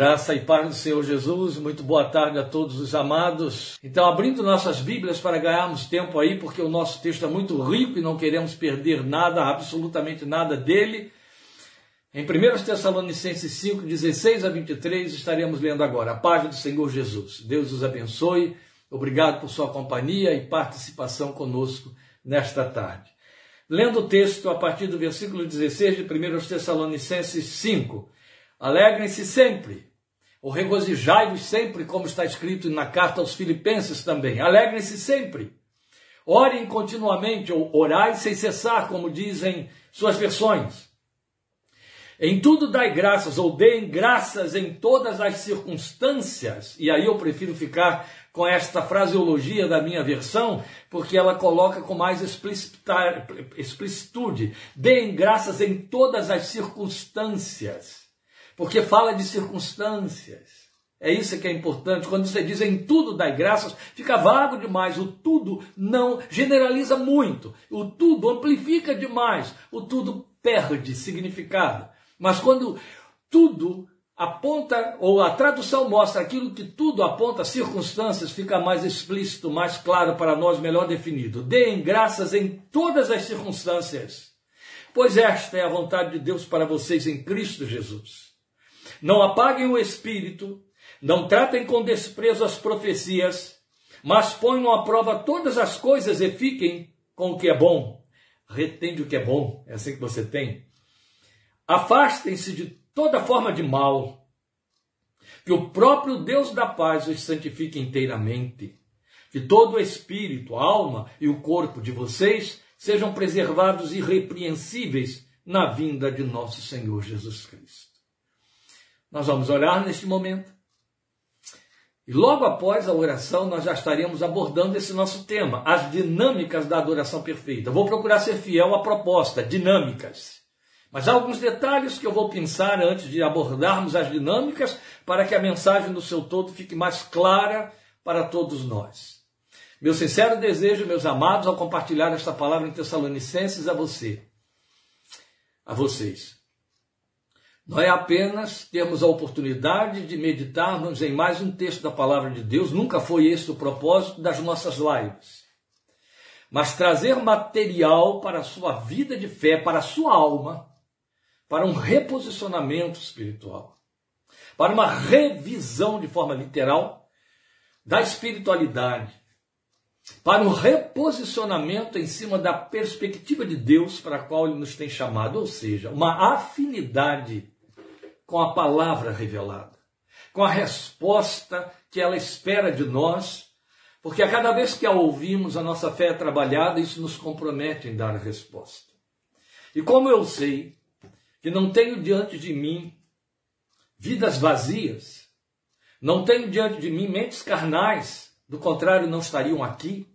Graça e paz do Senhor Jesus, muito boa tarde a todos os amados. Então, abrindo nossas Bíblias para ganharmos tempo aí, porque o nosso texto é muito rico e não queremos perder nada, absolutamente nada dele. Em 1 Tessalonicenses 5, 16 a 23, estaremos lendo agora a paz do Senhor Jesus. Deus os abençoe, obrigado por sua companhia e participação conosco nesta tarde. Lendo o texto a partir do versículo 16 de 1 Tessalonicenses 5. Alegrem-se sempre, ou regozijai-vos sempre, como está escrito na carta aos Filipenses também. Alegrem-se sempre. Orem continuamente, ou orai sem cessar, como dizem suas versões. Em tudo dai graças, ou deem graças em todas as circunstâncias. E aí eu prefiro ficar com esta fraseologia da minha versão, porque ela coloca com mais explicitude. Deem graças em todas as circunstâncias porque fala de circunstâncias. É isso que é importante. Quando você diz em tudo dai graças, fica vago demais. O tudo não generaliza muito. O tudo amplifica demais. O tudo perde significado. Mas quando tudo aponta, ou a tradução mostra aquilo que tudo aponta, circunstâncias, fica mais explícito, mais claro para nós, melhor definido. Deem graças em todas as circunstâncias, pois esta é a vontade de Deus para vocês em Cristo Jesus. Não apaguem o espírito, não tratem com desprezo as profecias, mas ponham à prova todas as coisas e fiquem com o que é bom. Retende o que é bom, é assim que você tem. Afastem-se de toda forma de mal, que o próprio Deus da paz os santifique inteiramente. Que todo o espírito, a alma e o corpo de vocês sejam preservados irrepreensíveis na vinda de nosso Senhor Jesus Cristo. Nós vamos orar neste momento. E logo após a oração, nós já estaremos abordando esse nosso tema, as dinâmicas da adoração perfeita. Vou procurar ser fiel à proposta, dinâmicas. Mas há alguns detalhes que eu vou pensar antes de abordarmos as dinâmicas, para que a mensagem no seu todo fique mais clara para todos nós. Meu sincero desejo, meus amados, ao compartilhar esta palavra em Tessalonicenses a você, a vocês, é apenas termos a oportunidade de meditarmos em mais um texto da palavra de Deus, nunca foi esse o propósito das nossas lives. Mas trazer material para a sua vida de fé, para a sua alma, para um reposicionamento espiritual, para uma revisão de forma literal da espiritualidade, para um reposicionamento em cima da perspectiva de Deus para a qual Ele nos tem chamado, ou seja, uma afinidade com a palavra revelada, com a resposta que ela espera de nós, porque a cada vez que a ouvimos, a nossa fé é trabalhada, isso nos compromete em dar a resposta. E como eu sei que não tenho diante de mim vidas vazias, não tenho diante de mim mentes carnais, do contrário, não estariam aqui.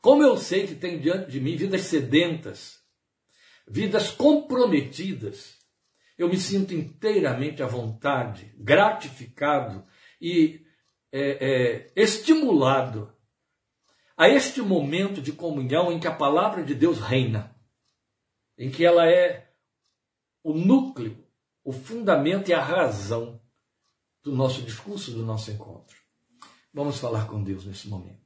Como eu sei que tenho diante de mim vidas sedentas, vidas comprometidas, eu me sinto inteiramente à vontade, gratificado e é, é, estimulado a este momento de comunhão em que a palavra de Deus reina, em que ela é o núcleo, o fundamento e a razão do nosso discurso, do nosso encontro. Vamos falar com Deus nesse momento.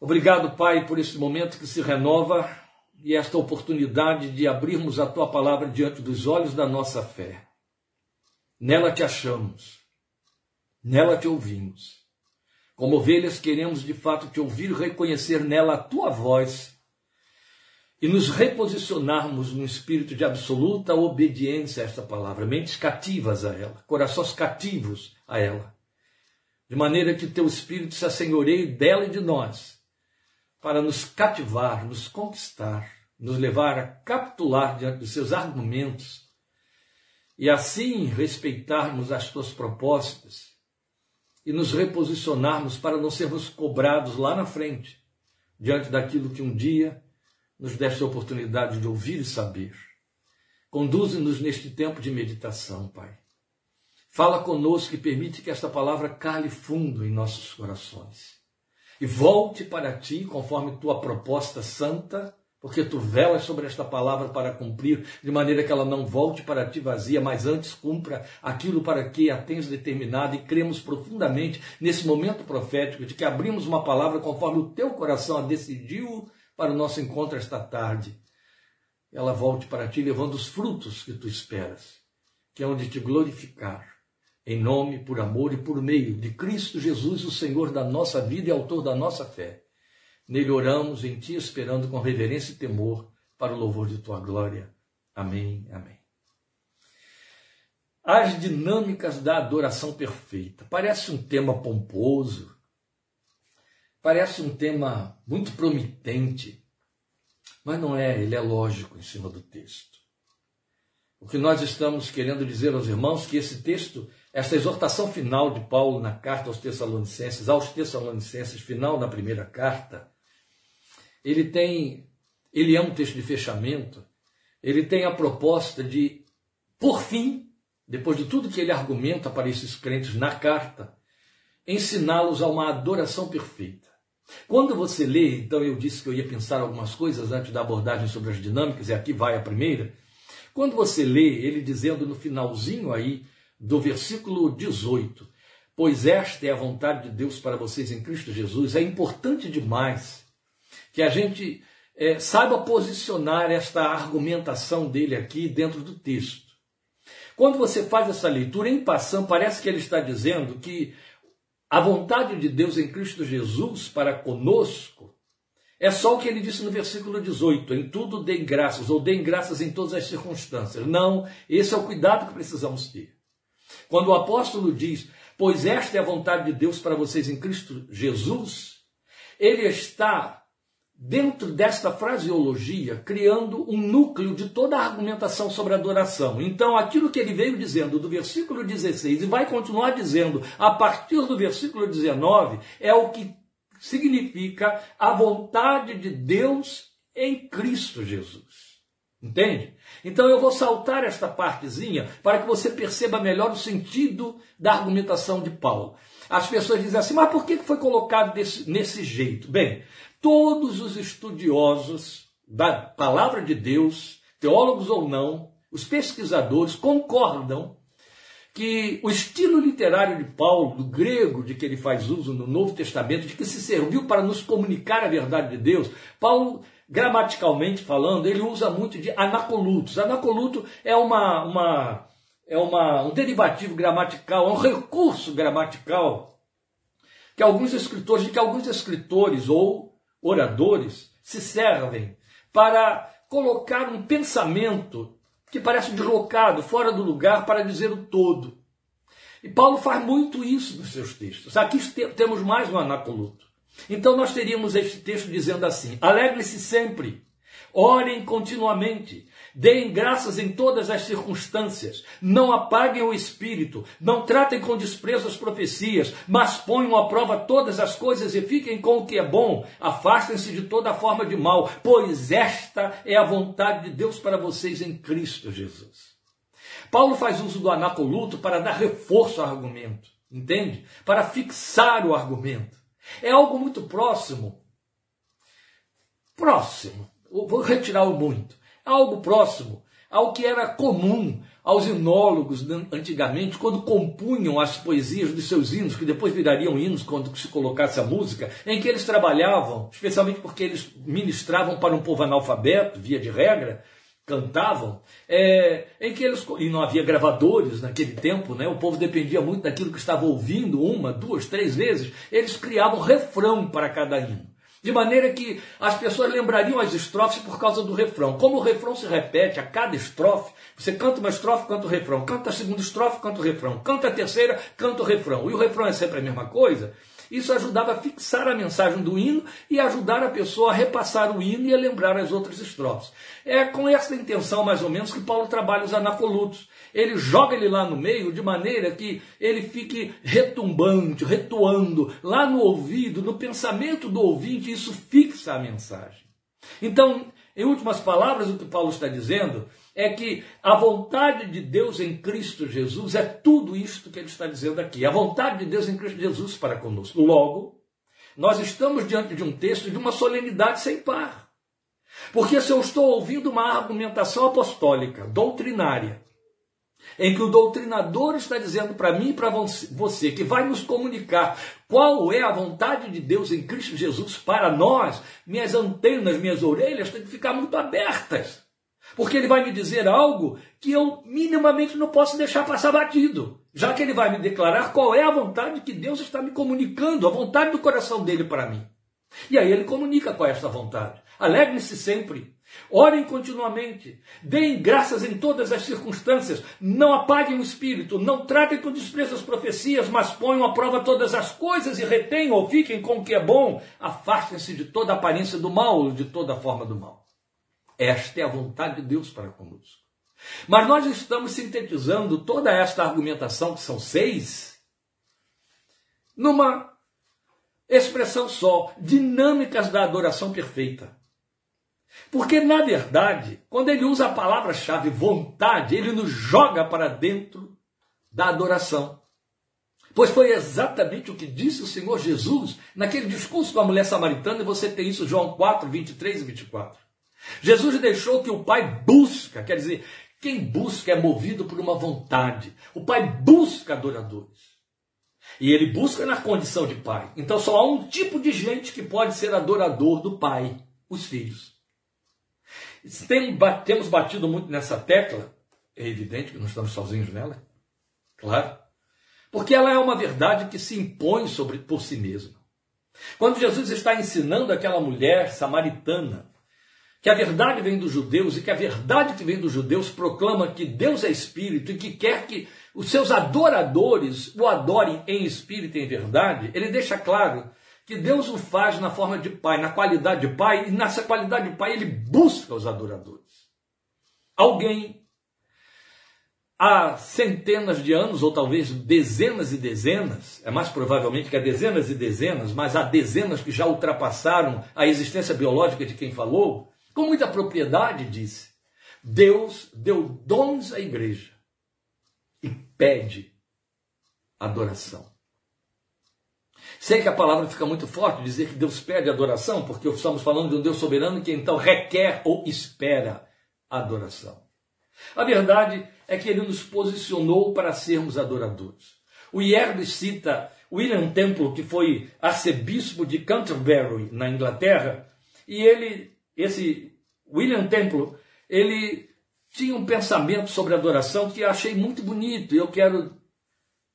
Obrigado, Pai, por esse momento que se renova e esta oportunidade de abrirmos a tua palavra diante dos olhos da nossa fé. Nela te achamos, nela te ouvimos. Como ovelhas, queremos de fato te ouvir e reconhecer nela a tua voz e nos reposicionarmos no espírito de absoluta obediência a esta palavra, mentes cativas a ela, corações cativos a ela, de maneira que teu espírito se assenhoreie dela e de nós para nos cativar, nos conquistar, nos levar a capitular diante dos seus argumentos e assim respeitarmos as tuas propostas e nos reposicionarmos para não sermos cobrados lá na frente, diante daquilo que um dia nos deste a oportunidade de ouvir e saber. Conduze-nos neste tempo de meditação, Pai. Fala conosco e permite que esta palavra cale fundo em nossos corações e volte para ti conforme tua proposta santa, porque tu velas sobre esta palavra para cumprir, de maneira que ela não volte para ti vazia, mas antes cumpra aquilo para que a tens determinado, e cremos profundamente nesse momento profético de que abrimos uma palavra conforme o teu coração a decidiu para o nosso encontro esta tarde. Ela volte para ti levando os frutos que tu esperas, que é onde te glorificar, em nome, por amor e por meio de Cristo Jesus, o Senhor da nossa vida e autor da nossa fé. Nele oramos em ti, esperando com reverência e temor para o louvor de tua glória. Amém. Amém. As dinâmicas da adoração perfeita. Parece um tema pomposo, parece um tema muito promitente, mas não é, ele é lógico em cima do texto. O que nós estamos querendo dizer aos irmãos é que esse texto, esta exortação final de Paulo na carta aos Tessalonicenses, aos Tessalonicenses, final da primeira carta, ele tem, ele é um texto de fechamento, ele tem a proposta de, por fim, depois de tudo que ele argumenta para esses crentes na carta, ensiná-los a uma adoração perfeita. Quando você lê, então eu disse que eu ia pensar algumas coisas antes da abordagem sobre as dinâmicas, e aqui vai a primeira. Quando você lê ele dizendo no finalzinho aí do versículo 18, pois esta é a vontade de Deus para vocês em Cristo Jesus, é importante demais que a gente é, saiba posicionar esta argumentação dele aqui dentro do texto. Quando você faz essa leitura em passando, parece que ele está dizendo que a vontade de Deus em Cristo Jesus para conosco é só o que ele disse no versículo 18: em tudo deem graças, ou deem graças em todas as circunstâncias. Não, esse é o cuidado que precisamos ter. Quando o apóstolo diz, pois esta é a vontade de Deus para vocês em Cristo Jesus, ele está dentro desta fraseologia, criando um núcleo de toda a argumentação sobre adoração. Então, aquilo que ele veio dizendo do versículo 16 e vai continuar dizendo a partir do versículo 19 é o que significa a vontade de Deus em Cristo Jesus. Entende? Então eu vou saltar esta partezinha para que você perceba melhor o sentido da argumentação de Paulo. As pessoas dizem assim, mas por que foi colocado desse, nesse jeito? Bem, todos os estudiosos da palavra de Deus, teólogos ou não, os pesquisadores concordam que o estilo literário de Paulo, do grego de que ele faz uso no Novo Testamento, de que se serviu para nos comunicar a verdade de Deus, Paulo, gramaticalmente falando, ele usa muito de anacolutos. Anacoluto é uma, uma é uma, um derivativo gramatical, é um recurso gramatical que alguns escritores, de que alguns escritores ou oradores se servem para colocar um pensamento que parece deslocado, fora do lugar, para dizer o todo. E Paulo faz muito isso nos seus textos. Aqui temos mais um anacoluto. Então nós teríamos este texto dizendo assim: alegre-se sempre, orem continuamente, Deem graças em todas as circunstâncias. Não apaguem o espírito. Não tratem com desprezo as profecias, mas ponham à prova todas as coisas e fiquem com o que é bom. Afastem-se de toda forma de mal, pois esta é a vontade de Deus para vocês em Cristo Jesus. Paulo faz uso do anacoluto para dar reforço ao argumento, entende? Para fixar o argumento. É algo muito próximo. Próximo. Vou retirar o muito algo próximo ao que era comum aos inólogos antigamente, quando compunham as poesias dos seus hinos, que depois virariam hinos quando se colocasse a música, em que eles trabalhavam, especialmente porque eles ministravam para um povo analfabeto, via de regra, cantavam, é, em que eles, e não havia gravadores naquele tempo, né, o povo dependia muito daquilo que estava ouvindo uma, duas, três vezes, eles criavam refrão para cada hino. De maneira que as pessoas lembrariam as estrofes por causa do refrão. Como o refrão se repete a cada estrofe, você canta uma estrofe, canta o refrão. Canta a segunda estrofe, canta o refrão. Canta a terceira, canta o refrão. E o refrão é sempre a mesma coisa. Isso ajudava a fixar a mensagem do hino e ajudar a pessoa a repassar o hino e a lembrar as outras estrofes. É com essa intenção, mais ou menos, que Paulo trabalha os anacolutos. Ele joga ele lá no meio de maneira que ele fique retumbante, retuando lá no ouvido, no pensamento do ouvinte, isso fixa a mensagem. Então, em últimas palavras, o que Paulo está dizendo é que a vontade de Deus em Cristo Jesus é tudo isto que ele está dizendo aqui. A vontade de Deus em Cristo Jesus para conosco. Logo, nós estamos diante de um texto de uma solenidade sem par. Porque se eu estou ouvindo uma argumentação apostólica, doutrinária, em que o doutrinador está dizendo para mim e para você que vai nos comunicar qual é a vontade de Deus em Cristo Jesus para nós, minhas antenas, minhas orelhas têm que ficar muito abertas. Porque ele vai me dizer algo que eu minimamente não posso deixar passar batido, já que ele vai me declarar qual é a vontade que Deus está me comunicando, a vontade do coração dele para mim. E aí ele comunica qual é essa vontade. Alegrem-se sempre. Orem continuamente. Deem graças em todas as circunstâncias. Não apaguem o espírito. Não tratem com desprezo as profecias, mas ponham à prova todas as coisas e retenham ou fiquem com o que é bom. Afastem-se de toda aparência do mal, de toda forma do mal. Esta é a vontade de Deus para conosco. Mas nós estamos sintetizando toda esta argumentação, que são seis, numa expressão só: dinâmicas da adoração perfeita. Porque, na verdade, quando ele usa a palavra-chave vontade, ele nos joga para dentro da adoração. Pois foi exatamente o que disse o Senhor Jesus naquele discurso com a mulher samaritana, e você tem isso João 4, 23 e 24. Jesus deixou que o Pai busca, quer dizer, quem busca é movido por uma vontade. O Pai busca adoradores. E ele busca na condição de Pai. Então só há um tipo de gente que pode ser adorador do Pai: os filhos. Tem, temos batido muito nessa tecla, é evidente que não estamos sozinhos nela, claro, porque ela é uma verdade que se impõe sobre, por si mesma. Quando Jesus está ensinando aquela mulher samaritana que a verdade vem dos judeus e que a verdade que vem dos judeus proclama que Deus é espírito e que quer que os seus adoradores o adorem em espírito e em verdade, ele deixa claro que Deus o faz na forma de pai, na qualidade de pai, e nessa qualidade de pai ele busca os adoradores. Alguém, há centenas de anos, ou talvez dezenas e dezenas, é mais provavelmente que há dezenas e dezenas, mas há dezenas que já ultrapassaram a existência biológica de quem falou, com muita propriedade disse: Deus deu dons à igreja e pede adoração. Sei que a palavra fica muito forte dizer que Deus pede adoração, porque estamos falando de um Deus soberano que então requer ou espera adoração. A verdade é que ele nos posicionou para sermos adoradores. O Yerbe cita William Temple, que foi arcebispo de Canterbury, na Inglaterra, e ele, esse William Temple, ele tinha um pensamento sobre adoração que achei muito bonito e eu quero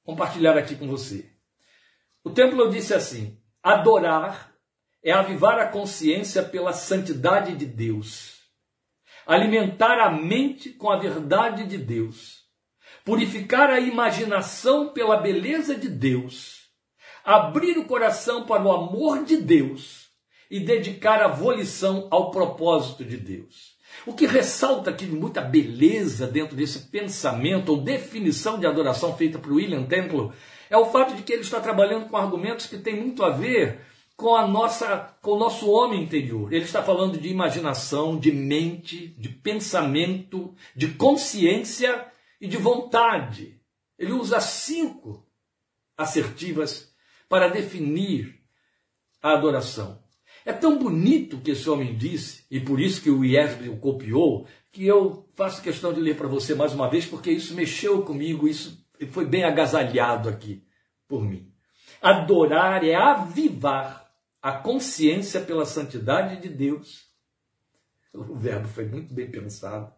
compartilhar aqui com você. O templo disse assim: adorar é avivar a consciência pela santidade de Deus, alimentar a mente com a verdade de Deus, purificar a imaginação pela beleza de Deus, abrir o coração para o amor de Deus e dedicar a volição ao propósito de Deus. O que ressalta aqui muita beleza dentro desse pensamento ou definição de adoração feita por William Temple é o fato de que ele está trabalhando com argumentos que têm muito a ver com a nossa, com o nosso homem interior. Ele está falando de imaginação, de mente, de pensamento, de consciência e de vontade. Ele usa cinco assertivas para definir a adoração. É tão bonito que esse homem disse, e por isso que o Iesbe o copiou, que eu faço questão de ler para você mais uma vez, porque isso mexeu comigo, isso foi bem agasalhado aqui por mim. Adorar é avivar a consciência pela santidade de Deus. O verbo foi muito bem pensado.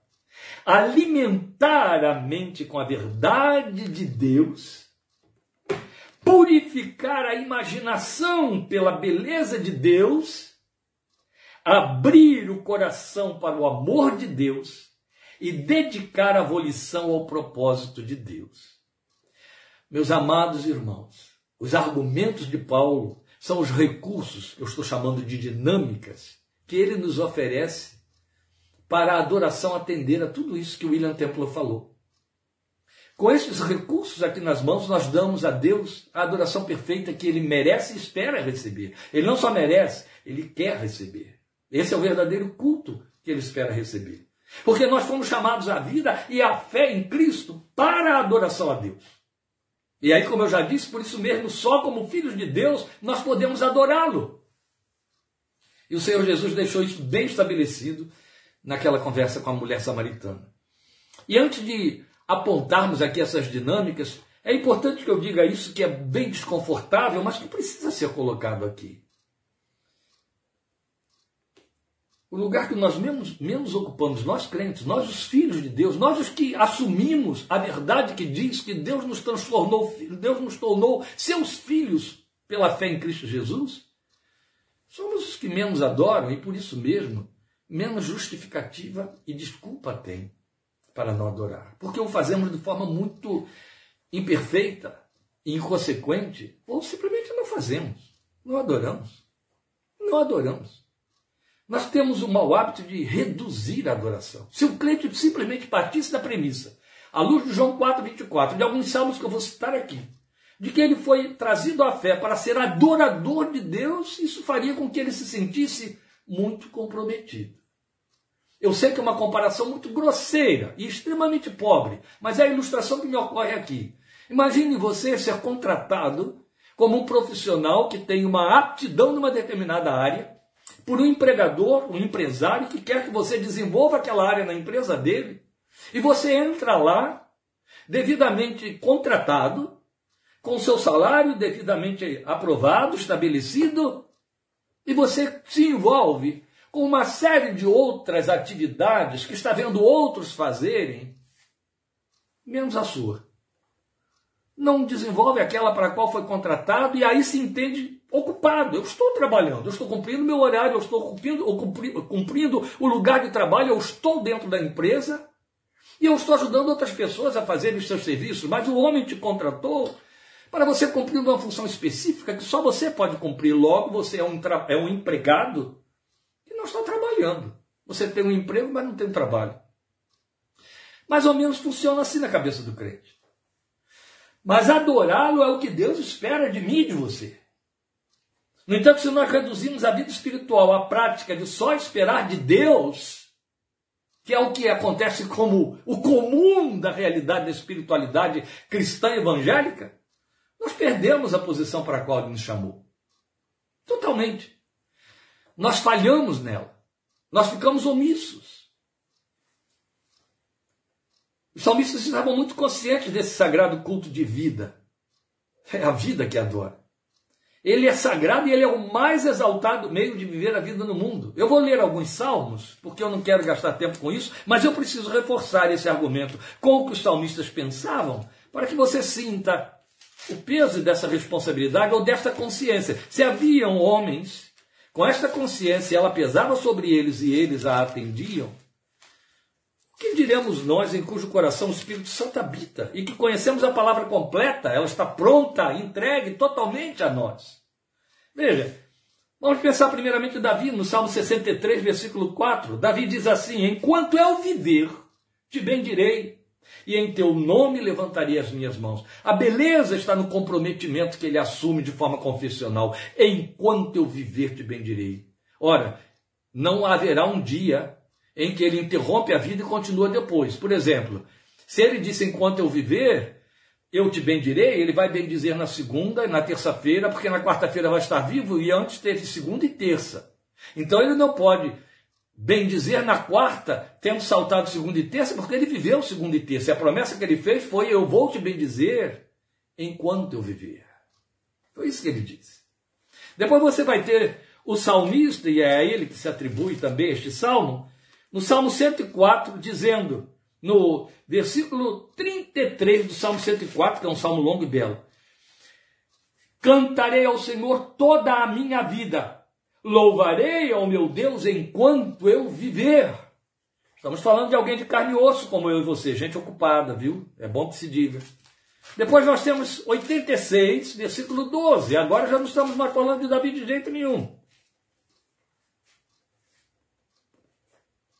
Alimentar a mente com a verdade de Deus purificar a imaginação pela beleza de Deus, abrir o coração para o amor de Deus e dedicar a volição ao propósito de Deus. Meus amados irmãos, os argumentos de Paulo são os recursos, eu estou chamando de dinâmicas, que ele nos oferece para a adoração atender a tudo isso que William Temple falou. Com esses recursos aqui nas mãos, nós damos a Deus a adoração perfeita que ele merece e espera receber. Ele não só merece, ele quer receber. Esse é o verdadeiro culto que ele espera receber. Porque nós fomos chamados à vida e à fé em Cristo para a adoração a Deus. E aí, como eu já disse, por isso mesmo, só como filhos de Deus nós podemos adorá-lo. E o Senhor Jesus deixou isso bem estabelecido naquela conversa com a mulher samaritana. E antes de apontarmos aqui essas dinâmicas, é importante que eu diga isso que é bem desconfortável, mas que precisa ser colocado aqui. O lugar que nós menos, menos ocupamos, nós crentes, nós os filhos de Deus, nós os que assumimos a verdade que diz que Deus nos transformou, Deus nos tornou seus filhos pela fé em Cristo Jesus, somos os que menos adoram e por isso mesmo menos justificativa e desculpa tem para não adorar. Porque o fazemos de forma muito imperfeita, inconsequente, ou simplesmente não fazemos, não adoramos. Não adoramos. Nós temos o mau hábito de reduzir a adoração. Se o crente simplesmente partisse da premissa, à luz de João 4, 24, de alguns salmos que eu vou citar aqui, de que ele foi trazido à fé para ser adorador de Deus, isso faria com que ele se sentisse muito comprometido. Eu sei que é uma comparação muito grosseira e extremamente pobre, mas é a ilustração que me ocorre aqui. Imagine você ser contratado como um profissional que tem uma aptidão numa determinada área por um empregador, um empresário que quer que você desenvolva aquela área na empresa dele, e você entra lá, devidamente contratado, com seu salário devidamente aprovado, estabelecido, e você se envolve com uma série de outras atividades que está vendo outros fazerem, menos a sua. Não desenvolve aquela para a qual foi contratado e aí se entende ocupado. Eu estou trabalhando, eu estou cumprindo meu horário, eu estou cumprindo, cumprindo, cumprindo o lugar de trabalho, eu estou dentro da empresa e eu estou ajudando outras pessoas a fazerem os seus serviços, mas o homem te contratou para você cumprir uma função específica que só você pode cumprir. Logo, você é um, é um empregado não está trabalhando. Você tem um emprego, mas não tem trabalho. Mais ou menos funciona assim na cabeça do crente. Mas adorá-lo é o que Deus espera de mim e de você. No entanto, se nós reduzirmos a vida espiritual à prática de só esperar de Deus, que é o que acontece como o comum da realidade da espiritualidade cristã evangélica, nós perdemos a posição para a qual ele nos chamou. Totalmente. Nós falhamos nela. Nós ficamos omissos. Os salmistas estavam muito conscientes desse sagrado culto de vida. É a vida que adora. Ele é sagrado e ele é o mais exaltado meio de viver a vida no mundo. Eu vou ler alguns salmos, porque eu não quero gastar tempo com isso, mas eu preciso reforçar esse argumento com o que os salmistas pensavam, para que você sinta o peso dessa responsabilidade ou desta consciência. Se haviam homens com esta consciência, ela pesava sobre eles e eles a atendiam, que diremos nós em cujo coração o Espírito Santo habita e que conhecemos a palavra completa, ela está pronta, entregue totalmente a nós? Veja, vamos pensar primeiramente Davi no Salmo 63, versículo 4. Davi diz assim: Enquanto eu viver, te bendirei e em teu nome levantarei as minhas mãos. A beleza está no comprometimento que ele assume de forma confessional. Enquanto eu viver, te bendirei. Ora, não haverá um dia em que ele interrompe a vida e continua depois. Por exemplo, se ele disse enquanto eu viver, eu te bendirei, ele vai bendizer na segunda e na terça-feira, porque na quarta-feira vai estar vivo e antes teve segunda e terça. Então ele não pode bendizer na quarta, tendo saltado segunda e terça, porque ele viveu segunda e terça. E a promessa que ele fez foi: Eu vou te bendizer enquanto eu viver. Foi isso que ele disse. Depois você vai ter o salmista, e é a ele que se atribui também este salmo, no Salmo 104, dizendo, no versículo 33 do Salmo 104, que é um salmo longo e belo: Cantarei ao Senhor toda a minha vida, louvarei ao meu Deus enquanto eu viver. Estamos falando de alguém de carne e osso, como eu e você, gente ocupada, viu? É bom que se diga. Depois nós temos 86, versículo 12. Agora já não estamos mais falando de Davi de jeito nenhum.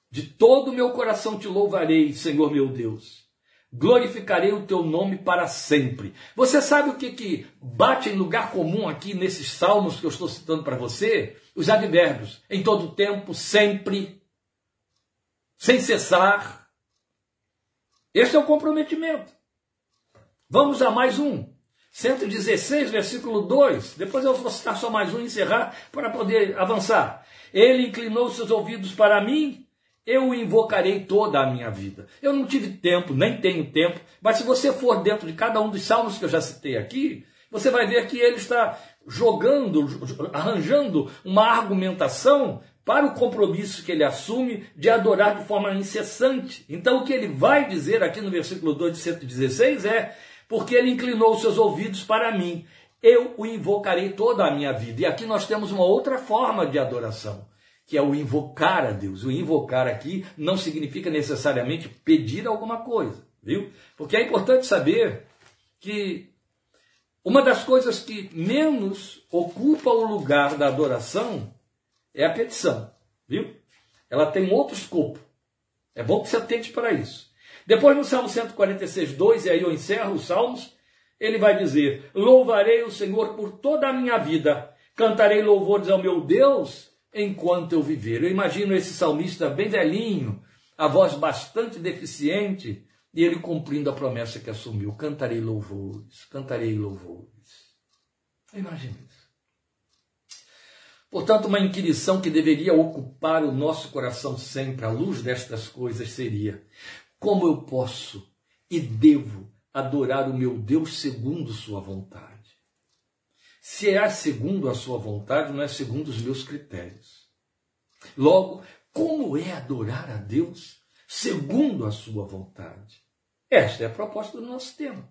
De todo o meu coração te louvarei, Senhor meu Deus. Glorificarei o teu nome para sempre. Você sabe o que, que bate em lugar comum aqui nesses salmos que eu estou citando para você? Os advérbios. Em todo tempo, sempre, sem cessar. Este é o comprometimento. Vamos a mais um. 116, versículo 2. Depois eu vou citar só mais um e encerrar para poder avançar. Ele inclinou seus ouvidos para mim, eu o invocarei toda a minha vida. Eu não tive tempo, nem tenho tempo, mas se você for dentro de cada um dos salmos que eu já citei aqui, você vai ver que ele está jogando, arranjando uma argumentação para o compromisso que ele assume de adorar de forma incessante. Então, o que ele vai dizer aqui no versículo 2 de 116 é: Porque ele inclinou seus ouvidos para mim, eu o invocarei toda a minha vida. E aqui nós temos uma outra forma de adoração, que é o invocar a Deus. O invocar aqui não significa necessariamente pedir alguma coisa, viu? Porque é importante saber que uma das coisas que menos ocupa o lugar da adoração é a petição, viu? Ela tem outro escopo. É bom que você atente para isso. Depois no Salmo 146, 2, e aí eu encerro os Salmos, ele vai dizer: Louvarei o Senhor por toda a minha vida, cantarei louvores ao meu Deus enquanto eu viver. Eu imagino esse salmista bem velhinho, a voz bastante deficiente, e ele cumprindo a promessa que assumiu: cantarei louvores, cantarei louvores. Imagina isso. Portanto, uma inquirição que deveria ocupar o nosso coração sempre, à luz destas coisas, seria: como eu posso e devo adorar o meu Deus segundo Sua vontade? Se é segundo a Sua vontade, não é segundo os meus critérios. Logo, como é adorar a Deus segundo a Sua vontade? Esta é a proposta do nosso tema.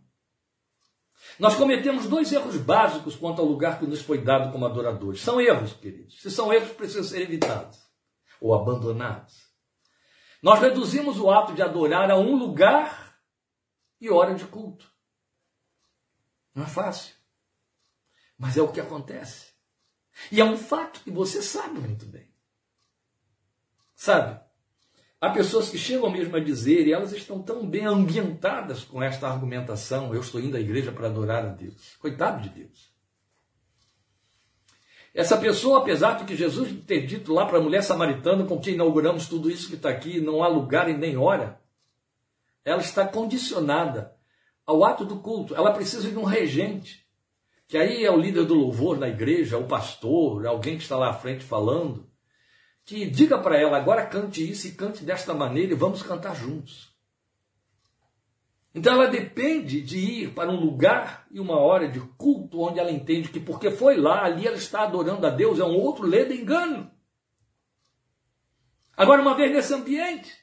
Nós cometemos dois erros básicos quanto ao lugar que nos foi dado como adoradores. São erros, queridos. Se são erros, precisam ser evitados ou abandonados. Nós reduzimos o ato de adorar a um lugar e hora de culto. Não é fácil. Mas é o que acontece. E é um fato que você sabe muito bem. Sabe? Há pessoas que chegam mesmo a dizer, e elas estão tão bem ambientadas com esta argumentação: eu estou indo à igreja para adorar a Deus. Coitado de Deus. Essa pessoa, apesar do que Jesus ter dito lá para a mulher samaritana com quem inauguramos tudo isso que está aqui, não há lugar e nem hora, ela está condicionada ao ato do culto. Ela precisa de um regente, que aí é o líder do louvor na igreja, o pastor, alguém que está lá à frente falando que diga para ela, agora cante isso e cante desta maneira e vamos cantar juntos. Então ela depende de ir para um lugar e uma hora de culto onde ela entende que porque foi lá, ali ela está adorando a Deus, é um outro ledo engano. Agora, uma vez nesse ambiente,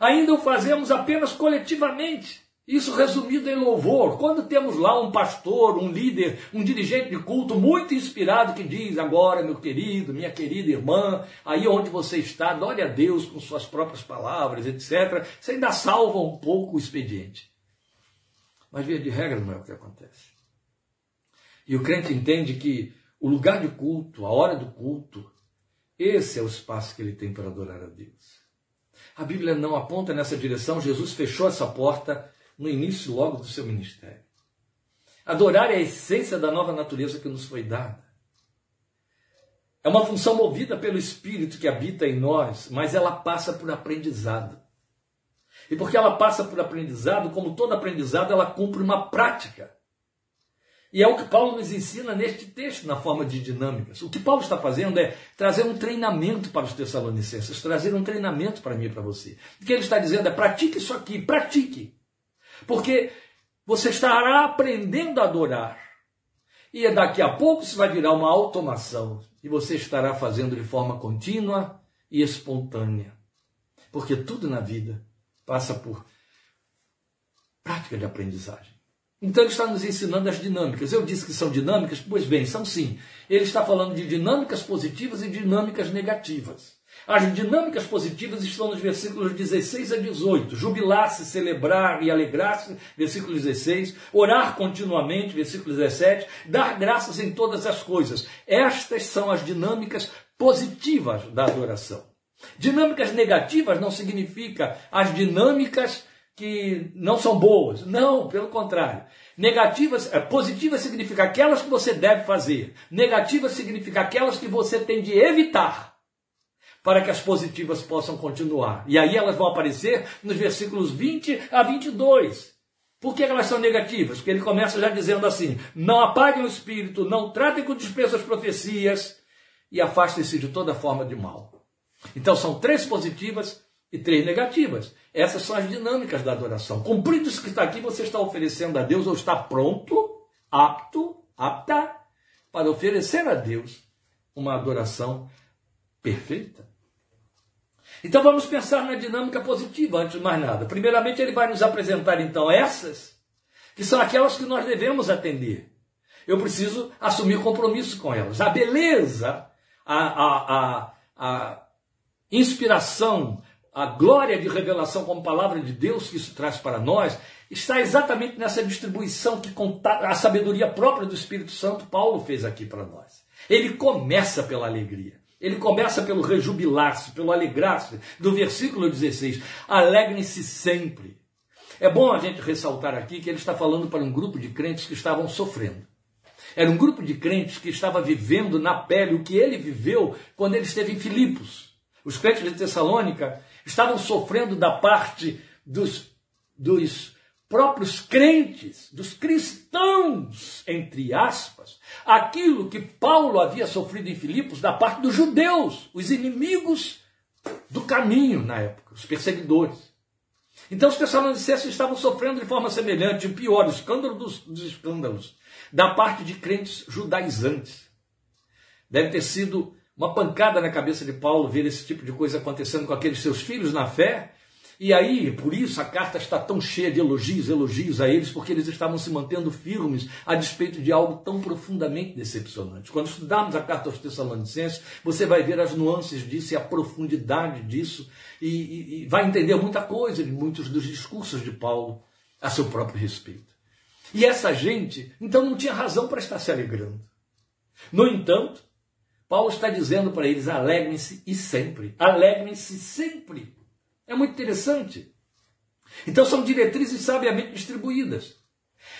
ainda o fazemos apenas coletivamente. Isso resumido em louvor. Quando temos lá um pastor, um líder, um dirigente de culto muito inspirado que diz: Agora, meu querido, minha querida irmã, aí onde você está, adore a Deus com suas próprias palavras, etc. Você ainda salva um pouco o expediente. Mas, via de regra, não é o que acontece. E o crente entende que o lugar de culto, a hora do culto, esse é o espaço que ele tem para adorar a Deus. A Bíblia não aponta nessa direção, Jesus fechou essa porta no início logo do seu ministério. Adorar é a essência da nova natureza que nos foi dada. É uma função movida pelo Espírito que habita em nós, mas ela passa por aprendizado. E porque ela passa por aprendizado, como todo aprendizado, ela cumpre uma prática. E é o que Paulo nos ensina neste texto, na forma de dinâmicas. O que Paulo está fazendo é trazer um treinamento para os Tessalonicenses, trazer um treinamento para mim e para você. O que ele está dizendo é: pratique isso aqui, pratique. Porque você estará aprendendo a adorar. E daqui a pouco isso vai virar uma automação. E você estará fazendo de forma contínua e espontânea. Porque tudo na vida passa por prática de aprendizagem. Então ele está nos ensinando as dinâmicas. Eu disse que são dinâmicas, pois bem, são sim. Ele está falando de dinâmicas positivas e dinâmicas negativas. As dinâmicas positivas estão nos versículos 16 a 18. Jubilar-se, celebrar e alegrar-se, versículo 16. Orar continuamente, versículo 17. Dar graças em todas as coisas. Estas são as dinâmicas positivas da adoração. Dinâmicas negativas não significa as dinâmicas que não são boas. Não, pelo contrário. Negativas, é, positivas significa aquelas que você deve fazer. Negativas significa aquelas que você tem de evitar para que as positivas possam continuar. E aí elas vão aparecer nos versículos 20 a 22. Por que elas são negativas? Porque ele começa já dizendo assim: não apaguem o espírito, não tratem com desprezo as profecias e afastem-se de toda forma de mal. Então são três positivas e três negativas. Essas são as dinâmicas da adoração. Cumprido isso que está aqui, você está oferecendo a Deus ou está pronto, apto, apta para oferecer a Deus uma adoração perfeita. Então vamos pensar na dinâmica positiva antes de mais nada. Primeiramente, ele vai nos apresentar então essas, que são aquelas que nós devemos atender. Eu preciso assumir compromisso com elas. A beleza, a, a, a, a inspiração, a glória de revelação como palavra de Deus que isso traz para nós, está exatamente nessa distribuição que a sabedoria própria do Espírito Santo Paulo fez aqui para nós. Ele começa pela alegria. Ele começa pelo rejubilar-se, pelo alegrar-se, do versículo 16. Alegrem-se sempre. É bom a gente ressaltar aqui que ele está falando para um grupo de crentes que estavam sofrendo. Era um grupo de crentes que estava vivendo na pele o que ele viveu quando ele esteve em Filipos. Os crentes de Tessalônica estavam sofrendo da parte dos, dos próprios crentes, dos cristãos, entre aspas, aquilo que Paulo havia sofrido em Filipos da parte dos judeus, os inimigos do caminho na época, os perseguidores. Então os tessalonicenses estavam sofrendo de forma semelhante, o pior, o escândalo dos, dos escândalos, da parte de crentes judaizantes. Deve ter sido uma pancada na cabeça de Paulo ver esse tipo de coisa acontecendo com aqueles seus filhos na fé, e aí, por isso, a carta está tão cheia de elogios, elogios a eles, porque eles estavam se mantendo firmes a despeito de algo tão profundamente decepcionante. Quando estudarmos a carta aos Tessalonicenses, você vai ver as nuances disso e a profundidade disso, e, e, e vai entender muita coisa de muitos dos discursos de Paulo a seu próprio respeito. E essa gente, então, não tinha razão para estar se alegrando. No entanto, Paulo está dizendo para eles: alegrem-se e sempre. Alegrem-se sempre. É muito interessante. Então são diretrizes sabiamente distribuídas.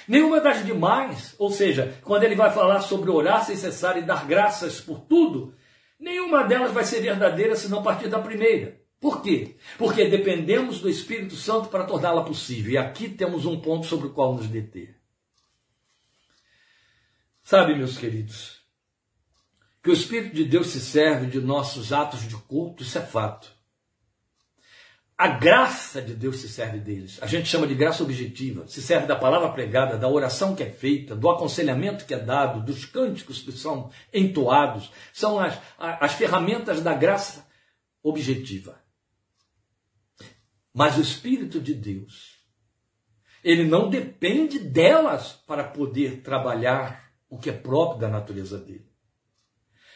Nenhuma das demais, ou seja, quando ele vai falar sobre orar sem cessar e dar graças por tudo, nenhuma delas vai ser verdadeira se não partir da primeira. Por quê? Porque dependemos do Espírito Santo para torná-la possível. E aqui temos um ponto sobre o qual nos deter. Sabe, meus queridos, que o Espírito de Deus se serve de nossos atos de culto, isso é fato. A graça de Deus se serve deles. A gente chama de graça objetiva. Se serve da palavra pregada, da oração que é feita, do aconselhamento que é dado, dos cânticos que são entoados. São as, as ferramentas da graça objetiva. Mas o Espírito de Deus, ele não depende delas para poder trabalhar o que é próprio da natureza dele.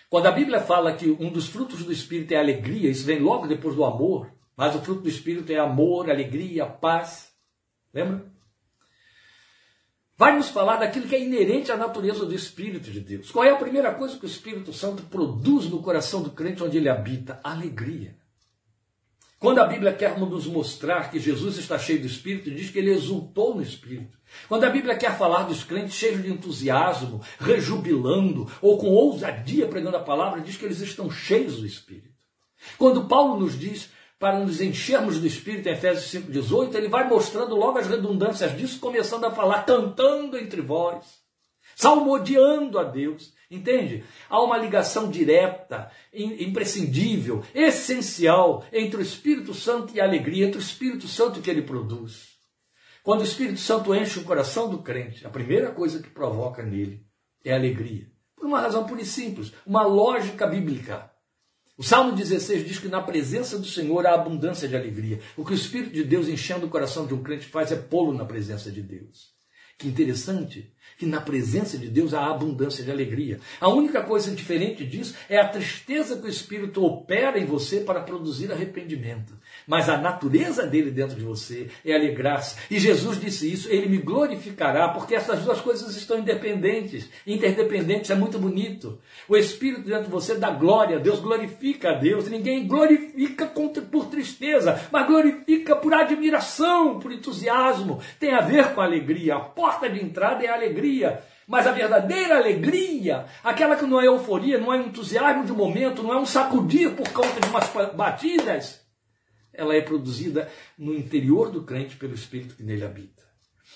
Quando a Bíblia fala que um dos frutos do Espírito é a alegria, isso vem logo depois do amor. Mas o fruto do Espírito é amor, alegria, paz. Lembra? Vai nos falar daquilo que é inerente à natureza do Espírito de Deus. Qual é a primeira coisa que o Espírito Santo produz no coração do crente onde ele habita? Alegria. Quando a Bíblia quer nos mostrar que Jesus está cheio do Espírito, diz que ele exultou no Espírito. Quando a Bíblia quer falar dos crentes cheios de entusiasmo, rejubilando ou com ousadia pregando a palavra, diz que eles estão cheios do Espírito. Quando Paulo nos diz para nos enchermos do Espírito, em Efésios 5,18, ele vai mostrando logo as redundâncias disso, começando a falar, cantando entre vós, salmodiando a Deus. Entende? Há uma ligação direta, imprescindível, essencial entre o Espírito Santo e a alegria, entre o Espírito Santo que ele produz. Quando o Espírito Santo enche o coração do crente, a primeira coisa que provoca nele é alegria. Por uma razão pura e simples, uma lógica bíblica. O Salmo 16 diz que na presença do Senhor há abundância de alegria. O que o Espírito de Deus enchendo o coração de um crente faz é pô-lo na presença de Deus. Que interessante que na presença de Deus há abundância de alegria. A única coisa diferente disso é a tristeza que o Espírito opera em você para produzir arrependimento. Mas a natureza dele dentro de você é alegrar-se. E Jesus disse isso, ele me glorificará, porque essas duas coisas estão independentes, interdependentes, é muito bonito. O Espírito dentro de você dá glória, Deus glorifica a Deus. Ninguém glorifica por tristeza, mas glorifica por admiração, por entusiasmo. Tem a ver com alegria. A porta de entrada é a alegria mas a verdadeira alegria, aquela que não é euforia, não é entusiasmo de momento, não é um sacudir por conta de umas batidas, ela é produzida no interior do crente pelo Espírito que nele habita.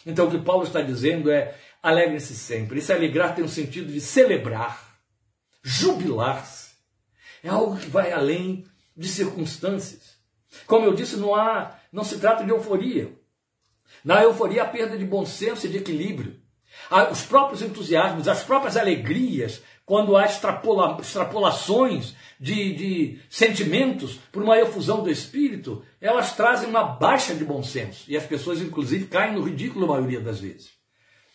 Então o que Paulo está dizendo é: alegre-se sempre. Esse alegrar tem um sentido de celebrar, jubilar-se. É algo que vai além de circunstâncias. Como eu disse, não há, não se trata de euforia. Na euforia, a perda de bom senso e de equilíbrio. Os próprios entusiasmos, as próprias alegrias, quando há extrapola, extrapolações de, de, sentimentos por uma efusão do espírito, elas trazem uma baixa de bom senso. E as pessoas, inclusive, caem no ridículo a maioria das vezes.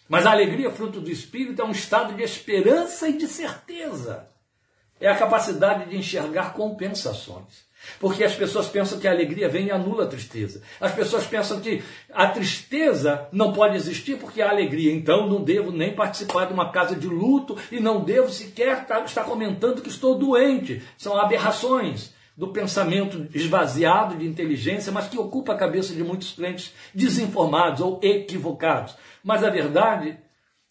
Mas a alegria, fruto do espírito, é um estado de esperança e de certeza. É a capacidade de enxergar compensações. Porque as pessoas pensam que a alegria vem e anula a tristeza. As pessoas pensam que a tristeza não pode existir porque há alegria. Então não devo nem participar de uma casa de luto e não devo sequer estar comentando que estou doente. São aberrações do pensamento esvaziado de inteligência, mas que ocupa a cabeça de muitos crentes desinformados ou equivocados. Mas a verdade,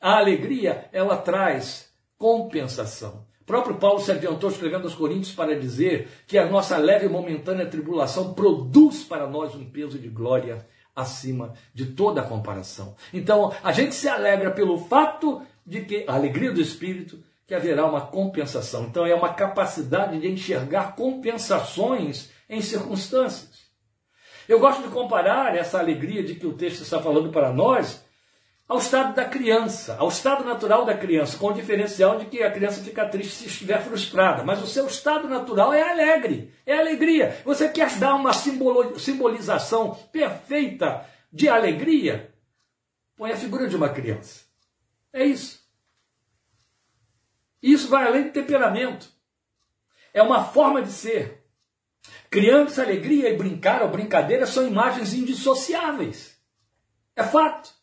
a alegria, ela traz compensação próprio Paulo se adiantou escrevendo aos Coríntios para dizer que a nossa leve e momentânea tribulação produz para nós um peso de glória acima de toda a comparação. Então, a gente se alegra pelo fato de que a alegria do espírito que haverá uma compensação. Então, é uma capacidade de enxergar compensações em circunstâncias. Eu gosto de comparar essa alegria de que o texto está falando para nós ao estado da criança, ao estado natural da criança, com o diferencial de que a criança fica triste se estiver frustrada, mas o seu estado natural é alegre, é alegria. Você quer dar uma simbolização perfeita de alegria? Põe a figura de uma criança. É isso. Isso vai além do temperamento. É uma forma de ser. Criança, alegria e brincar ou brincadeira são imagens indissociáveis. É fato.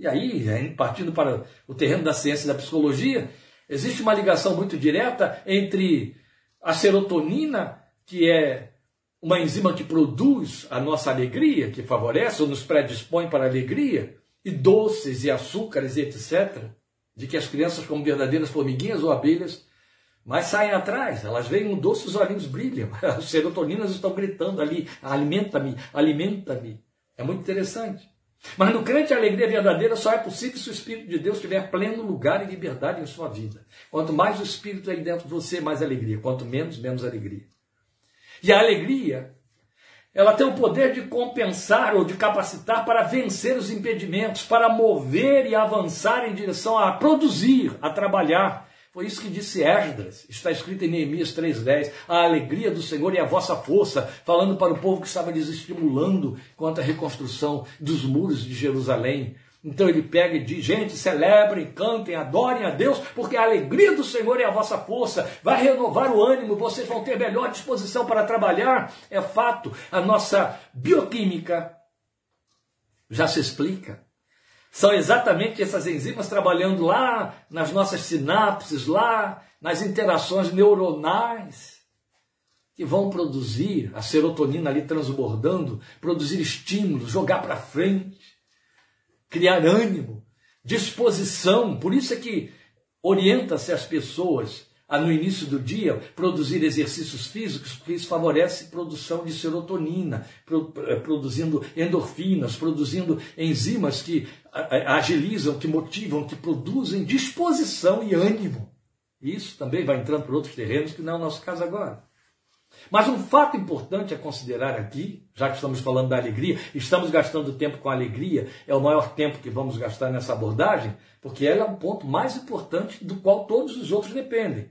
E aí, partindo para o terreno da ciência e da psicologia, existe uma ligação muito direta entre a serotonina, que é uma enzima que produz a nossa alegria, que favorece ou nos predispõe para a alegria, e doces e açúcares e etc., de que as crianças, como verdadeiras formiguinhas ou abelhas, mas saem atrás, elas veem um doce, os olhinhos brilham, as serotoninas estão gritando ali, alimenta-me, alimenta-me. É muito interessante. Mas no crente a alegria verdadeira só é possível se o Espírito de Deus tiver pleno lugar e liberdade em sua vida. Quanto mais o Espírito aí dentro de você, mais alegria. Quanto menos, menos alegria. E a alegria, ela tem o poder de compensar ou de capacitar para vencer os impedimentos, para mover e avançar em direção a produzir, a trabalhar, foi isso que disse Esdras, está escrito em Neemias 3,10. A alegria do Senhor é a vossa força, falando para o povo que estava desestimulando quanto à reconstrução dos muros de Jerusalém. Então ele pega e diz: gente, celebrem, cantem, adorem a Deus, porque a alegria do Senhor é a vossa força, vai renovar o ânimo, vocês vão ter melhor disposição para trabalhar. É fato, a nossa bioquímica já se explica. São exatamente essas enzimas trabalhando lá nas nossas sinapses, lá nas interações neuronais, que vão produzir a serotonina ali transbordando, produzir estímulos, jogar para frente, criar ânimo, disposição. Por isso é que orienta-se as pessoas no início do dia, produzir exercícios físicos, porque isso favorece produção de serotonina, eh, produzindo endorfinas, produzindo enzimas que agilizam, que motivam, que produzem disposição e ânimo. Isso também vai entrando por outros terrenos que não é o nosso caso agora. Mas um fato importante a considerar aqui, já que estamos falando da alegria, estamos gastando tempo com alegria, é o maior tempo que vamos gastar nessa abordagem, porque ela é o ponto mais importante do qual todos os outros dependem.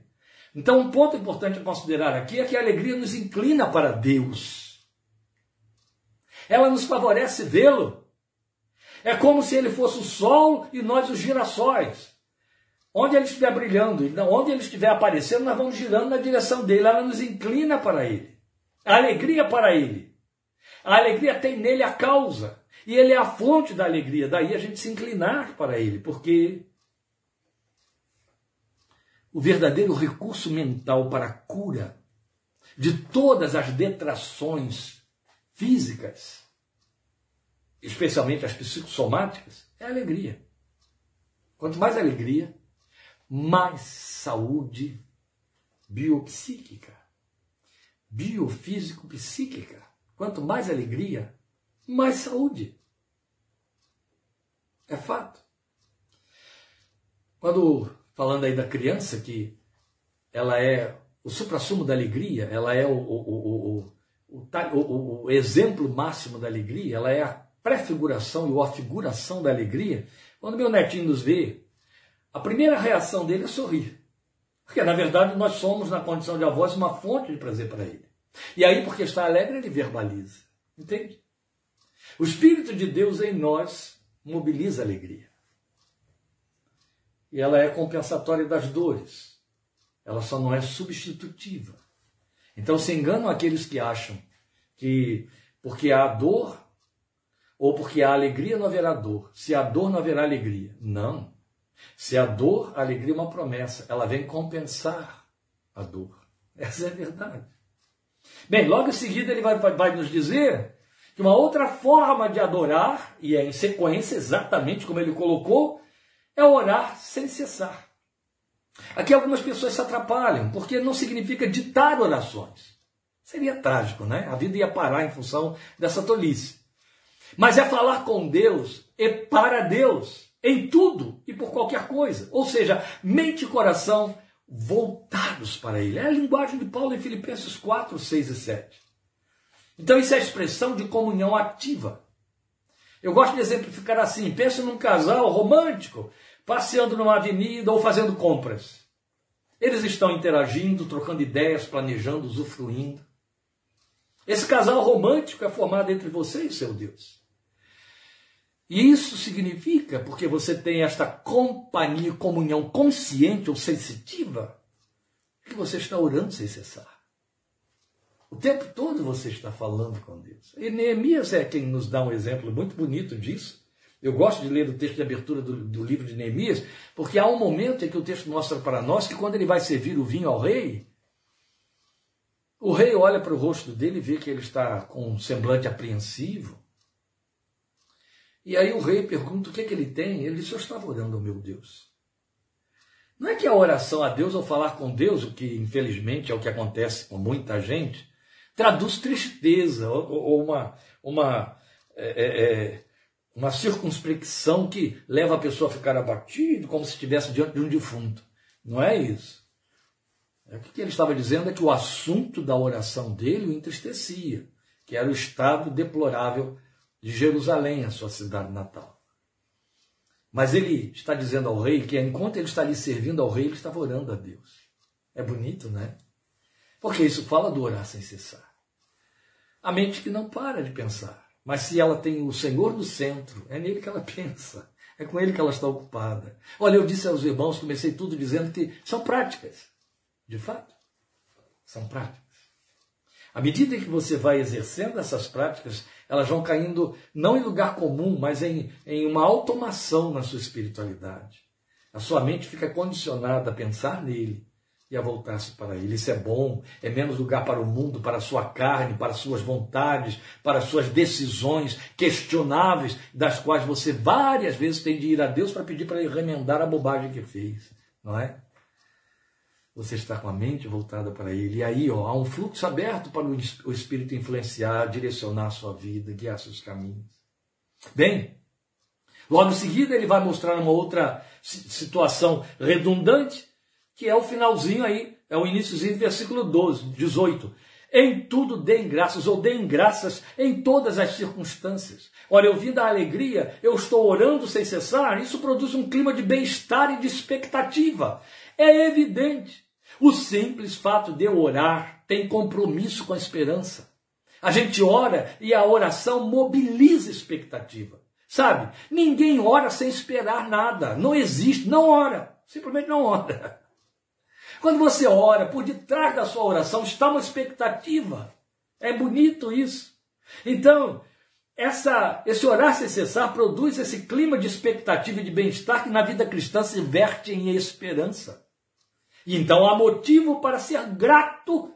Então, um ponto importante a considerar aqui é que a alegria nos inclina para Deus. Ela nos favorece vê-lo. É como se ele fosse o sol e nós os girassóis. Onde ele estiver brilhando, onde ele estiver aparecendo, nós vamos girando na direção dele. Ela nos inclina para ele. A alegria para ele. A alegria tem nele a causa. E ele é a fonte da alegria. Daí a gente se inclinar para ele, porque o verdadeiro recurso mental para a cura de todas as detrações físicas, especialmente as psicossomáticas, é a alegria. Quanto mais alegria, mais saúde biopsíquica, biofísico-psíquica. Quanto mais alegria, mais saúde. É fato. Quando, falando aí da criança, que ela é o suprassumo da alegria, ela é o, o, o, o, exemplo máximo da alegria, ela é a prefiguração e a figuração da alegria. Quando meu netinho nos vê, a primeira reação dele é sorrir. Porque, na verdade, nós somos, na condição de avós, uma fonte de prazer para ele. E aí, porque está alegre, ele verbaliza. Entende? O Espírito de Deus em nós mobiliza a alegria. E ela é compensatória das dores. Ela só não é substitutiva. Então se enganam aqueles que acham que porque há dor ou porque há alegria não haverá dor. Se há dor não haverá alegria. Não. Se há dor, a alegria é uma promessa. Ela vem compensar a dor. Essa é a verdade. Bem, logo em seguida ele vai, vai, nos dizer que uma outra forma de adorar, e é em sequência exatamente como ele colocou, é orar sem cessar. Aqui algumas pessoas se atrapalham, porque não significa ditar orações. Seria trágico, né? A vida ia parar em função dessa tolice. Mas é falar com Deus e para Deus, em tudo e por qualquer coisa. Ou seja, mente e coração voltados para Ele. É a linguagem de Paulo em Filipenses 4, 6 e 7. Então, isso é a expressão de comunhão ativa. Eu gosto de exemplificar assim: pensa num casal romântico passeando numa avenida ou fazendo compras. Eles estão interagindo, trocando ideias, planejando, usufruindo. Esse casal romântico é formado entre você e seu Deus. E isso significa, porque você tem esta companhia, comunhão consciente ou sensitiva, que você está orando sem cessar. O tempo todo você está falando com Deus. E Neemias é quem nos dá um exemplo muito bonito disso. Eu gosto de ler o texto de abertura do, do, livro de Neemias, porque há um momento em que o texto mostra para nós que quando ele vai servir o vinho ao rei, o rei olha para o rosto dele e vê que ele está com um semblante apreensivo. E aí o rei pergunta o que, é que ele tem. Ele diz: Eu estava orando ao meu Deus. Não é que a oração a Deus ou falar com Deus, o que infelizmente é o que acontece com muita gente, traduz tristeza ou, ou uma, uma é, é, é uma circunspecção que leva a pessoa a ficar abatido, como se estivesse diante de um defunto. Não é isso. É o que ele estava dizendo é que o assunto da oração dele o entristecia, que era o estado deplorável de Jerusalém, a sua cidade natal. Mas ele está dizendo ao rei que enquanto ele está ali servindo ao rei, ele estava orando a Deus. É bonito, né? Porque isso fala do orar sem cessar. A mente que não para de pensar. Mas se ela tem o Senhor no centro, é nele que ela pensa. É com ele que ela está ocupada. Olha, eu disse aos irmãos, comecei tudo dizendo que são práticas. De fato, são práticas. À medida que você vai exercendo essas práticas, elas vão caindo não em lugar comum, mas em, em uma automação na sua espiritualidade. A sua mente fica condicionada a pensar nele, e a voltar-se para Ele. Isso é bom, é menos lugar para o mundo, para a sua carne, para as suas vontades, para as suas decisões questionáveis, das quais você várias vezes tem de ir a Deus para pedir para Ele remendar a bobagem que fez, não é? Você está com a mente voltada para Ele. E aí ó, há um fluxo aberto para o Espírito influenciar, direcionar a sua vida, guiar seus caminhos. Bem, logo em seguida ele vai mostrar uma outra situação redundante que é o finalzinho aí, é o iníciozinho do versículo 12, 18. Em tudo deem graças, ou deem graças em todas as circunstâncias. Olha, eu vim da alegria, eu estou orando sem cessar, isso produz um clima de bem-estar e de expectativa. É evidente. O simples fato de eu orar tem compromisso com a esperança. A gente ora e a oração mobiliza expectativa. Sabe? Ninguém ora sem esperar nada. Não existe, não ora. Simplesmente não ora. Quando você ora, por detrás da sua oração está uma expectativa. É bonito isso. Então, essa, esse orar sem cessar produz esse clima de expectativa e de bem-estar que na vida cristã se verte em esperança. E então há motivo para ser grato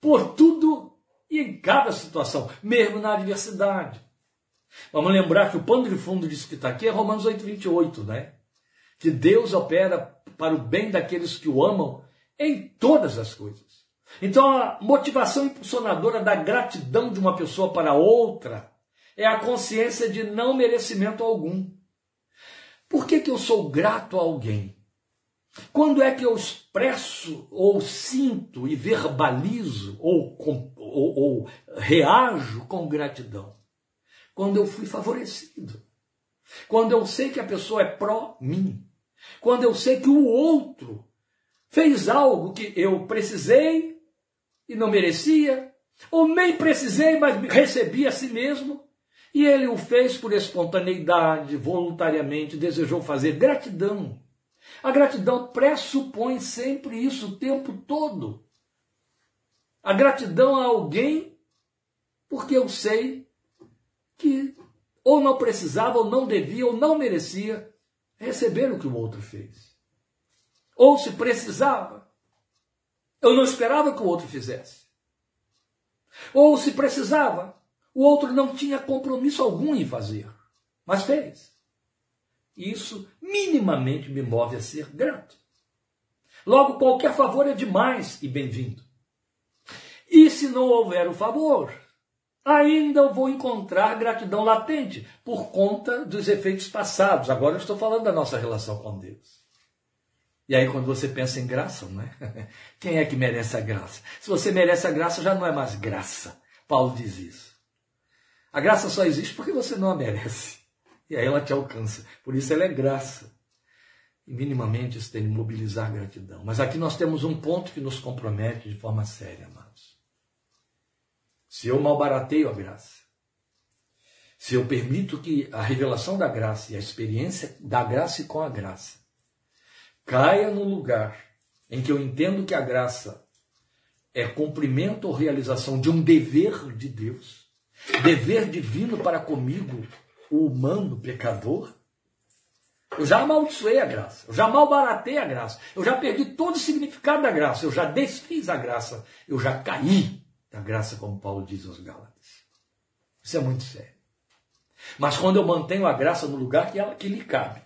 por tudo e em cada situação, mesmo na adversidade. Vamos lembrar que o pano de fundo disso que está aqui é Romanos 8, 28, né? Que Deus opera para o bem daqueles que o amam em todas as coisas. Então, a motivação impulsionadora da gratidão de uma pessoa para outra é a consciência de não merecimento algum. Por que, que eu sou grato a alguém? Quando é que eu expresso, ou sinto e verbalizo, ou, ou, ou reajo com gratidão? Quando eu fui favorecido. Quando eu sei que a pessoa é pró-mim. Quando eu sei que o outro fez algo que eu precisei e não merecia, ou nem precisei, mas recebi a si mesmo, e ele o fez por espontaneidade, voluntariamente, desejou fazer gratidão. A gratidão pressupõe sempre isso o tempo todo. A gratidão a alguém porque eu sei que ou não precisava, ou não devia, ou não merecia receber o que o outro fez. Ou se precisava, eu não esperava que o outro fizesse. Ou se precisava, o outro não tinha compromisso algum em fazer, mas fez. Isso minimamente me move a ser grato. Logo, qualquer favor é demais e bem-vindo. E se não houver o favor, ainda vou encontrar gratidão latente por conta dos efeitos passados. Agora eu estou falando da nossa relação com Deus. E aí, quando você pensa em graça, não é? Quem é que merece a graça? Se você merece a graça, já não é mais graça. Paulo diz isso. A graça só existe porque você não a merece. E aí ela te alcança. Por isso ela é graça. E minimamente isso tem de mobilizar gratidão. Mas aqui nós temos um ponto que nos compromete de forma séria, amados. Se eu malbarateio a graça, se eu permito que a revelação da graça e a experiência da graça e com a graça caia no lugar em que eu entendo que a graça é cumprimento ou realização de um dever de Deus, dever divino para comigo, o humano pecador, eu já amaldiçoei a graça, eu já malbaratei a graça, eu já perdi todo o significado da graça, eu já desfiz a graça, eu já caí da graça, como Paulo diz aos Gálatas. Isso é muito sério. Mas quando eu mantenho a graça no lugar que ela que lhe cabe,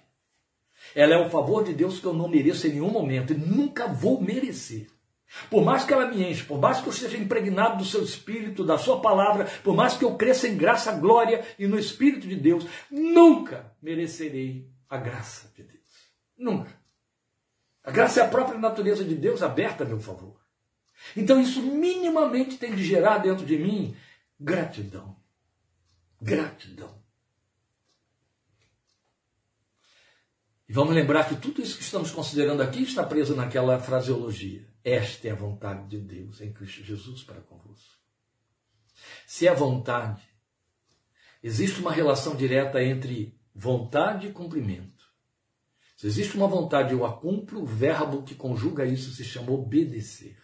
ela é um favor de Deus que eu não mereço em nenhum momento e nunca vou merecer. Por mais que ela me enche, por mais que eu esteja impregnado do seu espírito, da sua palavra, por mais que eu cresça em graça, glória e no espírito de Deus, nunca merecerei a graça de Deus. Nunca. A graça é a própria natureza de Deus aberta a meu favor. Então isso minimamente tem de gerar dentro de mim gratidão. Gratidão. E vamos lembrar que tudo isso que estamos considerando aqui está preso naquela fraseologia. Esta é a vontade de Deus em Cristo Jesus para convosco. Se é vontade, existe uma relação direta entre vontade e cumprimento. Se existe uma vontade, eu a cumpro, o verbo que conjuga isso se chama obedecer.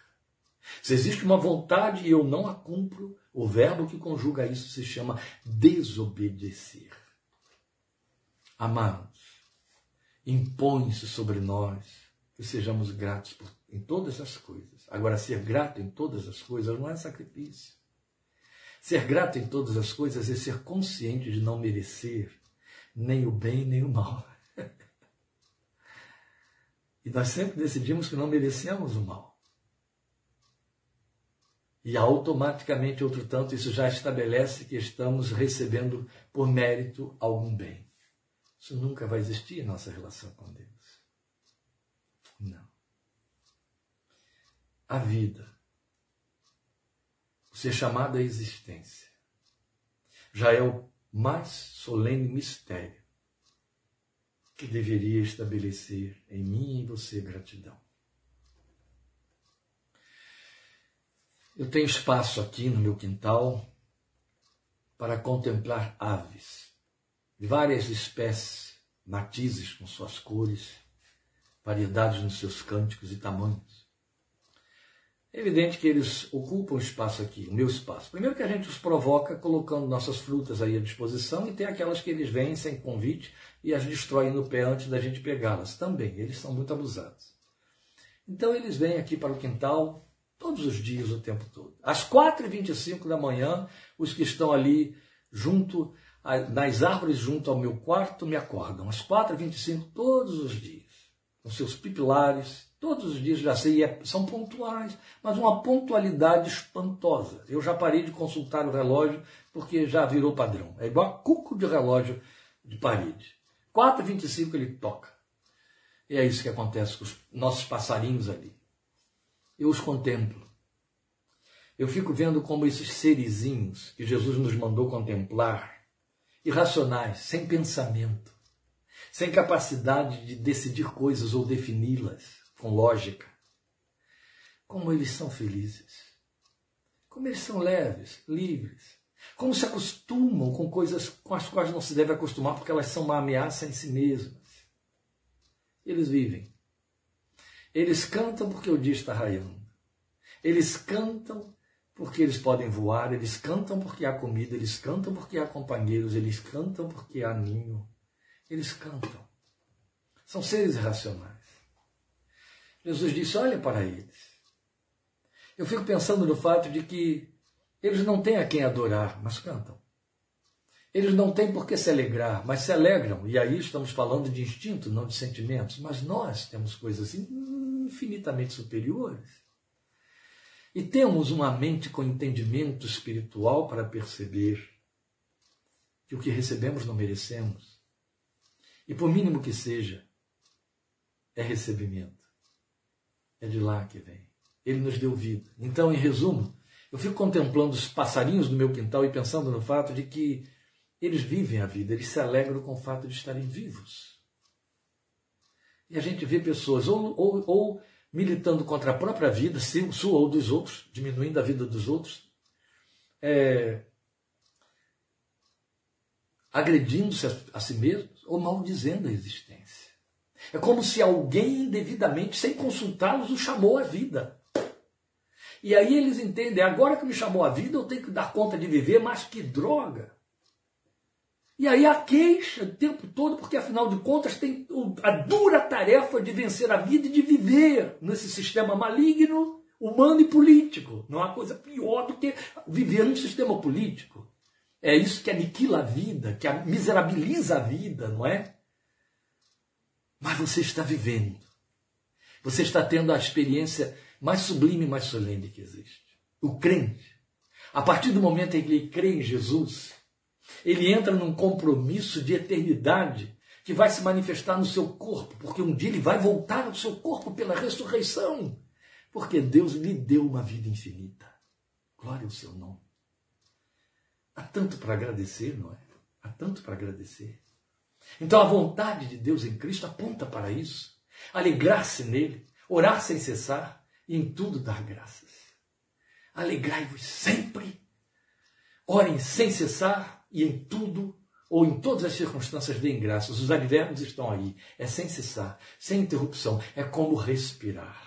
Se existe uma vontade e eu não a cumpro, o verbo que conjuga isso se chama desobedecer. Amados, impõe-se sobre nós que sejamos gratos por, em todas as coisas. Agora, ser grato em todas as coisas não é sacrifício. Ser grato em todas as coisas é ser consciente de não merecer nem o bem nem o mal. e nós sempre decidimos que não merecemos o mal. E automaticamente, outro tanto, isso já estabelece que estamos recebendo por mérito algum bem. Isso nunca vai existir em nossa relação com Deus. Não. A vida, o ser chamado à existência, já é o mais solene mistério que deveria estabelecer em mim e em você gratidão. Eu tenho espaço aqui no meu quintal para contemplar aves várias espécies, matizes com suas cores, variedades nos seus cânticos e tamanhos. É evidente que eles ocupam espaço aqui, o meu espaço. Primeiro que a gente os provoca colocando nossas frutas aí à disposição e tem aquelas que eles vêm sem convite e as destroem no pé antes da gente pegá-las. Também, eles são muito abusados. Então eles vêm aqui para o quintal todos os dias, o tempo todo. Às 4h25 da manhã, os que estão ali junto nas árvores junto ao meu quarto me acordam, às 4h25 todos os dias, com seus pipilares, todos os dias já sei, é, são pontuais, mas uma pontualidade espantosa. Eu já parei de consultar o relógio porque já virou padrão. É igual a cuco de relógio de parede. 4h25 ele toca. E é isso que acontece com os nossos passarinhos ali. Eu os contemplo. Eu fico vendo como esses serizinhos que Jesus nos mandou contemplar, irracionais, sem pensamento, sem capacidade de decidir coisas ou defini-las com lógica, como eles são felizes, como eles são leves, livres, como se acostumam com coisas com as quais não se deve acostumar porque elas são uma ameaça em si mesmas. Eles vivem. Eles cantam porque o dia está raiando. Eles cantam porque eles podem voar, eles cantam porque há comida, eles cantam porque há companheiros, eles cantam porque há ninho. Eles cantam. São seres irracionais. Jesus disse: olha para eles. Eu fico pensando no fato de que eles não têm a quem adorar, mas cantam. Eles não têm por que se alegrar, mas se alegram. E aí estamos falando de instinto, não de sentimentos. Mas nós temos coisas infinitamente superiores. E temos uma mente com entendimento espiritual para perceber que o que recebemos não merecemos. E por mínimo que seja, é recebimento. É de lá que vem. Ele nos deu vida. Então, em resumo, eu fico contemplando os passarinhos do meu quintal e pensando no fato de que eles vivem a vida, eles se alegram com o fato de estarem vivos. E a gente vê pessoas ou, ou, ou militando contra a própria vida, sua ou dos outros, diminuindo a vida dos outros, é, agredindo-se a, si mesmos ou maldizendo a existência. É como se alguém indevidamente, sem consultá-los, o chamou à vida. E aí eles entendem, agora que me chamou a vida, eu tenho que dar conta de viver, mas que droga! E aí a queixa o tempo todo, porque afinal de contas tem a dura tarefa de vencer a vida e de viver nesse sistema maligno, humano e político. Não há coisa pior do que viver num sistema político. É isso que aniquila a vida, que miserabiliza a vida, não é? Mas você está vivendo. Você está tendo a experiência mais sublime e mais solene que existe. O crente, a partir do momento em que ele crê em Jesus, ele entra num compromisso de eternidade que vai se manifestar no seu corpo, porque um dia ele vai voltar ao seu corpo pela ressurreição, porque Deus lhe deu uma vida infinita. Glória ao seu nome. Há tanto para agradecer, não é? Há tanto para agradecer. Então a vontade de Deus em Cristo aponta para isso. Alegrar-se nele, orar sem cessar, e em tudo dar graças. Alegrai-vos sempre, orem sem cessar e em tudo ou em todas as circunstâncias deem graças. Os advérbios estão aí. É sem cessar, sem interrupção. É como respirar.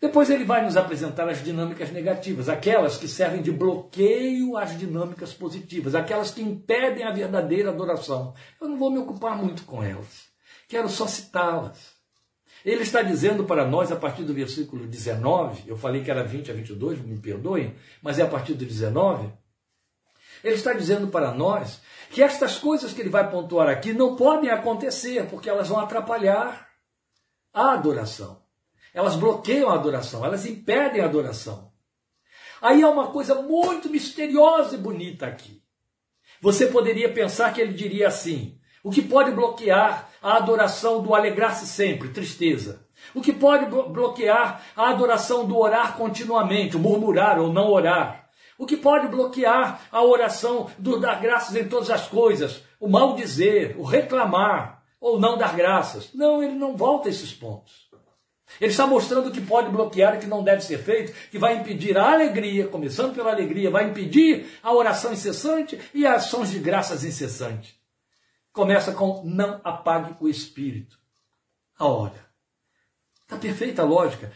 Depois ele vai nos apresentar as dinâmicas negativas, aquelas que servem de bloqueio às dinâmicas positivas, aquelas que impedem a verdadeira adoração. Eu não vou me ocupar muito com elas. Quero só citá-las. Ele está dizendo para nós, a partir do versículo 19, eu falei que era 20 a 22, me perdoem, mas é a partir do 19. Ele está dizendo para nós que estas coisas que ele vai pontuar aqui não podem acontecer, porque elas vão atrapalhar a adoração. Elas bloqueiam a adoração, elas impedem a adoração. Aí há uma coisa muito misteriosa e bonita aqui. Você poderia pensar que ele diria assim: o que pode bloquear a adoração do alegrar-se sempre, tristeza. O que pode bloquear a adoração do orar continuamente, murmurar ou não orar. O que pode bloquear a oração do dar graças em todas as coisas, o mal dizer, o reclamar ou não dar graças. Não, ele não volta a esses pontos. Ele está mostrando o que pode bloquear e que não deve ser feito, que vai impedir a alegria, começando pela alegria, vai impedir a oração incessante e as ações de graças incessantes. Começa com não apague o espírito. A hora. Está perfeita a lógica.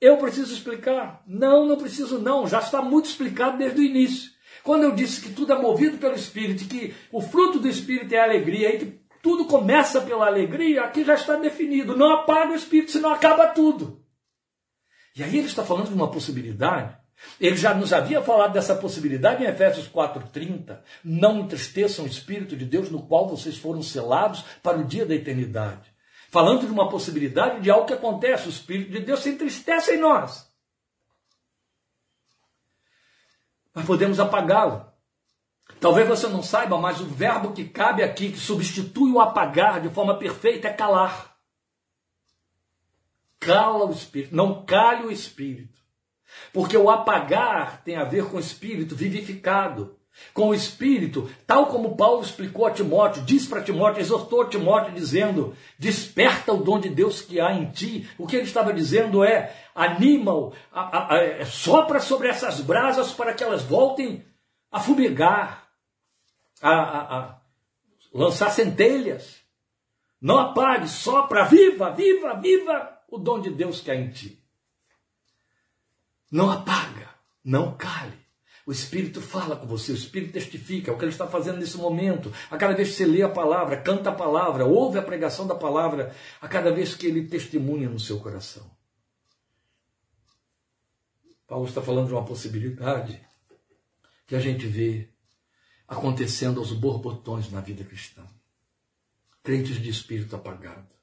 Eu preciso explicar? Não, não preciso não. Já está muito explicado desde o início. Quando eu disse que tudo é movido pelo Espírito, que o fruto do Espírito é a alegria, e que tudo começa pela alegria, aqui já está definido. Não apaga o Espírito, senão acaba tudo. E aí ele está falando de uma possibilidade ele já nos havia falado dessa possibilidade em Efésios 4:30. Não entristeçam o Espírito de Deus no qual vocês foram selados para o dia da eternidade. Falando de uma possibilidade de algo que acontece, o Espírito de Deus se entristece em nós. Mas podemos apagá-lo. Talvez você não saiba, mas o verbo que cabe aqui, que substitui o apagar de forma perfeita, é calar. Cala o espírito, não cale o espírito. Porque o apagar tem a ver com o espírito vivificado, com o espírito, tal como Paulo explicou a Timóteo, diz para Timóteo, exortou Timóteo dizendo: desperta o dom de Deus que há em ti. O que ele estava dizendo é: anima-o, sopra sobre essas brasas para que elas voltem a fumegar, a, a, a lançar centelhas. Não apague, sopra, viva, viva, viva o dom de Deus que há em ti. Não apaga, não cale. O Espírito fala com você, o Espírito testifica é o que ele está fazendo nesse momento. A cada vez que você lê a palavra, canta a palavra, ouve a pregação da palavra, a cada vez que ele testemunha no seu coração. Paulo está falando de uma possibilidade que a gente vê acontecendo aos borbotões na vida cristã. Crentes de espírito apagado.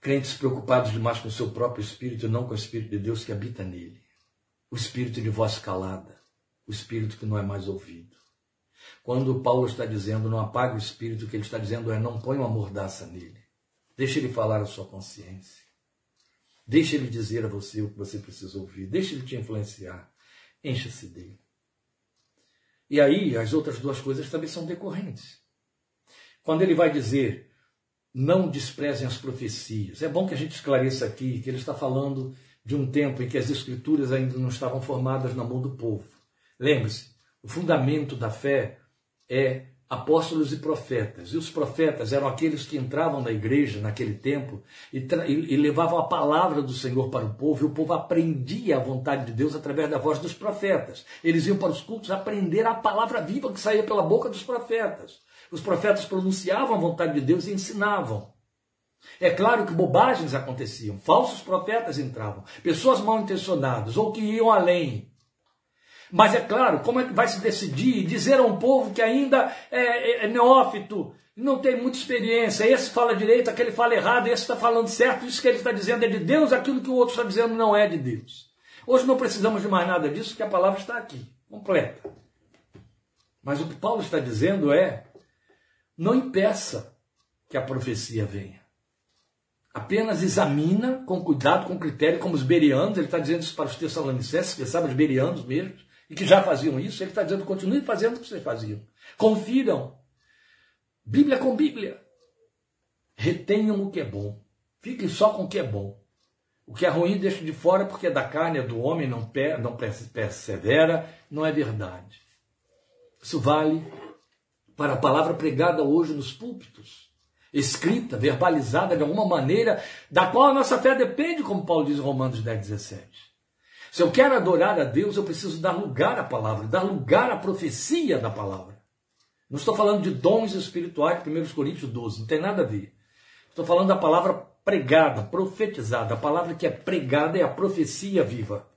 Crentes preocupados demais com o seu próprio espírito e não com o espírito de Deus que habita nele. O espírito de voz calada, o espírito que não é mais ouvido. Quando Paulo está dizendo não apague o espírito, o que ele está dizendo é não põe uma mordaça nele. Deixe ele falar a sua consciência. Deixe ele dizer a você o que você precisa ouvir. Deixe ele te influenciar. Encha-se dele. E aí as outras duas coisas também são decorrentes. Quando ele vai dizer não desprezem as profecias. É bom que a gente esclareça aqui que ele está falando de um tempo em que as escrituras ainda não estavam formadas na mão do povo. Lembre-se, o fundamento da fé é apóstolos e profetas. E os profetas eram aqueles que entravam na igreja naquele tempo e, e, levavam a palavra do Senhor para o povo, e o povo aprendia a vontade de Deus através da voz dos profetas. Eles iam para os cultos aprender a palavra viva que saía pela boca dos profetas. Os profetas pronunciavam a vontade de Deus e ensinavam. É claro que bobagens aconteciam, falsos profetas entravam, pessoas mal intencionadas ou que iam além. Mas é claro, como é que vai se decidir dizer a um povo que ainda é, é, é neófito, não tem muita experiência, esse fala direito, aquele fala errado, esse está falando certo, isso que ele está dizendo é de Deus, aquilo que o outro está dizendo não é de Deus. Hoje não precisamos de mais nada disso, porque a palavra está aqui, completa. Mas o que Paulo está dizendo é não impeça que a profecia venha. Apenas examina com cuidado, com critério, como os berianos, ele está dizendo isso para os tessalonicenses, que sabem os berianos mesmo, e que já faziam isso, ele está dizendo, continue fazendo o que vocês faziam. Confiram. Bíblia com Bíblia. Retenham o que é bom. Fiquem só com o que é bom. O que é ruim deixe de fora porque é da carne, é do homem, não, não persevera, não é verdade. Isso vale para a palavra pregada hoje nos púlpitos, escrita, verbalizada de alguma maneira, da qual a nossa fé depende, como Paulo diz em Romanos 10, 17. Se eu quero adorar a Deus, eu preciso dar lugar à palavra, dar lugar à profecia da palavra. Não estou falando de dons espirituais, 1 Coríntios 12, não tem nada a ver. Estou falando da palavra pregada, profetizada. A palavra que é pregada é a profecia viva.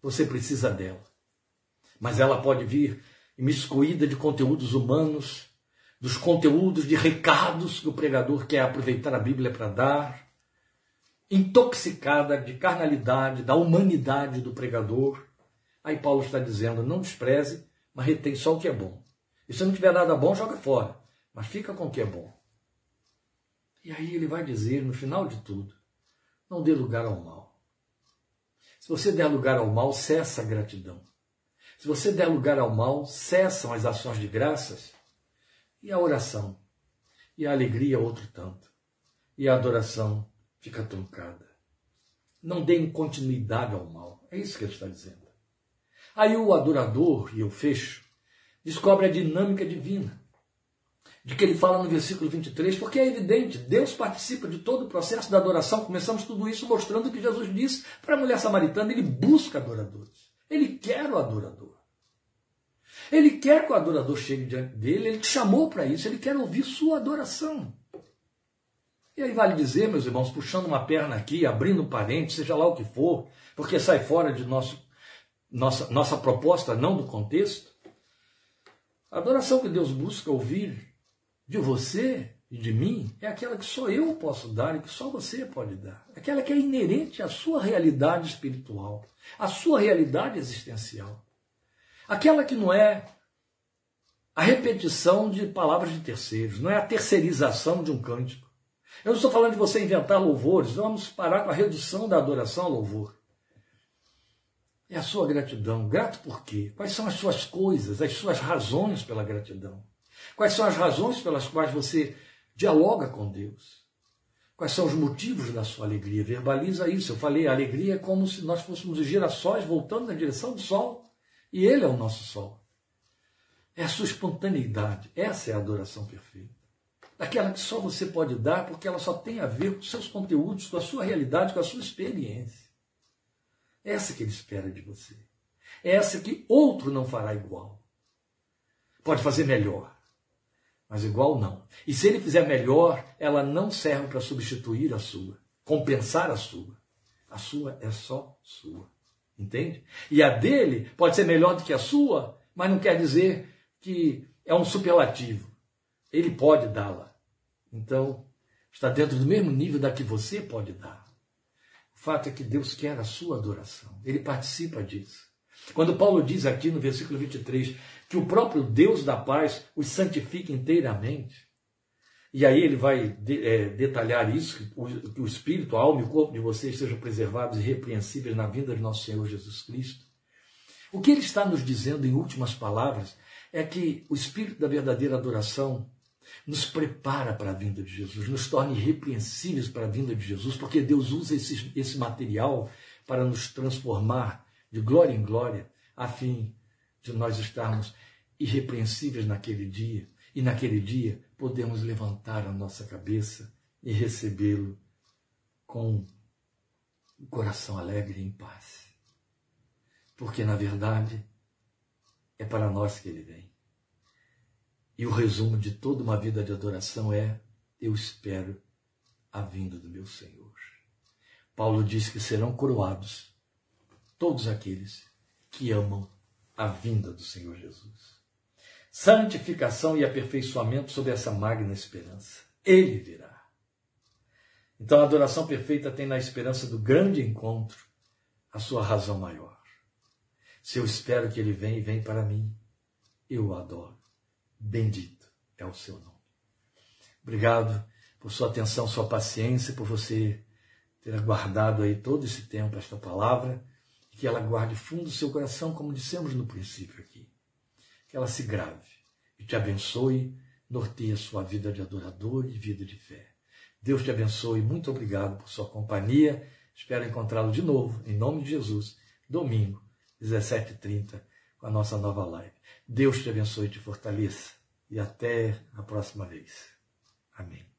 Você precisa dela. Mas ela pode vir imiscuída de conteúdos humanos, dos conteúdos de recados que o pregador quer aproveitar a Bíblia para dar, intoxicada de carnalidade, da humanidade do pregador. Aí Paulo está dizendo: não despreze, mas retém só o que é bom. E se não tiver nada bom, joga fora, mas fica com o que é bom. E aí ele vai dizer, no final de tudo, não dê lugar ao mal. Se você der lugar ao mal, cessa a gratidão. Se você der lugar ao mal, cessam as ações de graças e a oração. E a alegria outro tanto. E a adoração fica truncada. Não deem continuidade ao mal. É isso que ele está dizendo. Aí o adorador, e eu fecho, descobre a dinâmica divina. De que ele fala no versículo 23, porque é evidente, Deus participa de todo o processo da adoração. Começamos tudo isso mostrando o que Jesus disse para a mulher samaritana: ele busca adoradores. Ele quer o adorador. Ele quer que o adorador chegue diante dele, ele te chamou para isso, ele quer ouvir sua adoração. E aí vale dizer, meus irmãos, puxando uma perna aqui, abrindo um parente, seja lá o que for, porque sai fora de nosso, nossa, nossa proposta, não do contexto. A adoração que Deus busca ouvir de você e de mim é aquela que só eu posso dar e que só você pode dar. Aquela que é inerente à sua realidade espiritual, à sua realidade existencial. Aquela que não é a repetição de palavras de terceiros, não é a terceirização de um cântico. Eu não estou falando de você inventar louvores, vamos parar com a redução da adoração ao louvor. É a sua gratidão. Grato por quê? Quais são as suas coisas, as suas razões pela gratidão? Quais são as razões pelas quais você dialoga com Deus? Quais são os motivos da sua alegria? Verbaliza isso. Eu falei, a alegria é como se nós fôssemos os girassóis voltando na direção do sol. E ele é o nosso sol. É a sua espontaneidade. Essa é a adoração perfeita. Daquela que só você pode dar porque ela só tem a ver com seus conteúdos, com a sua realidade, com a sua experiência. Essa que ele espera de você. Essa que outro não fará igual. Pode fazer melhor, mas igual não. E se ele fizer melhor, ela não serve para substituir a sua, compensar a sua. A sua é só sua. Entende? E a dele pode ser melhor do que a sua, mas não quer dizer que é um superlativo. Ele pode dá-la. Então, está dentro do mesmo nível da que você pode dar. O fato é que Deus quer a sua adoração. Ele participa disso. Quando Paulo diz aqui no versículo 23 que o próprio Deus da paz os santifique inteiramente, e aí ele vai de, é, detalhar isso, que o, o espírito, a alma e o corpo de vocês sejam preservados e irrepreensíveis na vinda de nosso Senhor Jesus Cristo. O que ele está nos dizendo em últimas palavras é que o espírito da verdadeira adoração nos prepara para a vinda de Jesus, nos torna irrepreensíveis para a vinda de Jesus, porque Deus usa esse, esse material para nos transformar de glória em glória, a fim de nós estarmos irrepreensíveis naquele dia, e naquele dia podemos levantar a nossa cabeça e recebê-lo com o coração alegre e em paz. Porque, na verdade, é para nós que ele vem. E o resumo de toda uma vida de adoração é: eu espero a vinda do meu Senhor. Paulo diz que serão coroados todos aqueles que amam a vinda do Senhor Jesus. Santificação e aperfeiçoamento sob essa magna esperança. Ele virá. Então a adoração perfeita tem na esperança do grande encontro a sua razão maior. Se eu espero que ele venha e vem para mim, eu o adoro. Bendito é o seu nome. Obrigado por sua atenção, sua paciência, por você ter aguardado aí todo esse tempo esta palavra que ela guarde fundo do seu coração, como dissemos no princípio aqui. Que ela se grave e te abençoe, norteie sua vida de adorador e vida de fé. Deus te abençoe, muito obrigado por sua companhia. Espero encontrá-lo de novo, em nome de Jesus, domingo, 17h30, com a nossa nova live. Deus te abençoe e te fortaleça. E até a próxima vez. Amém.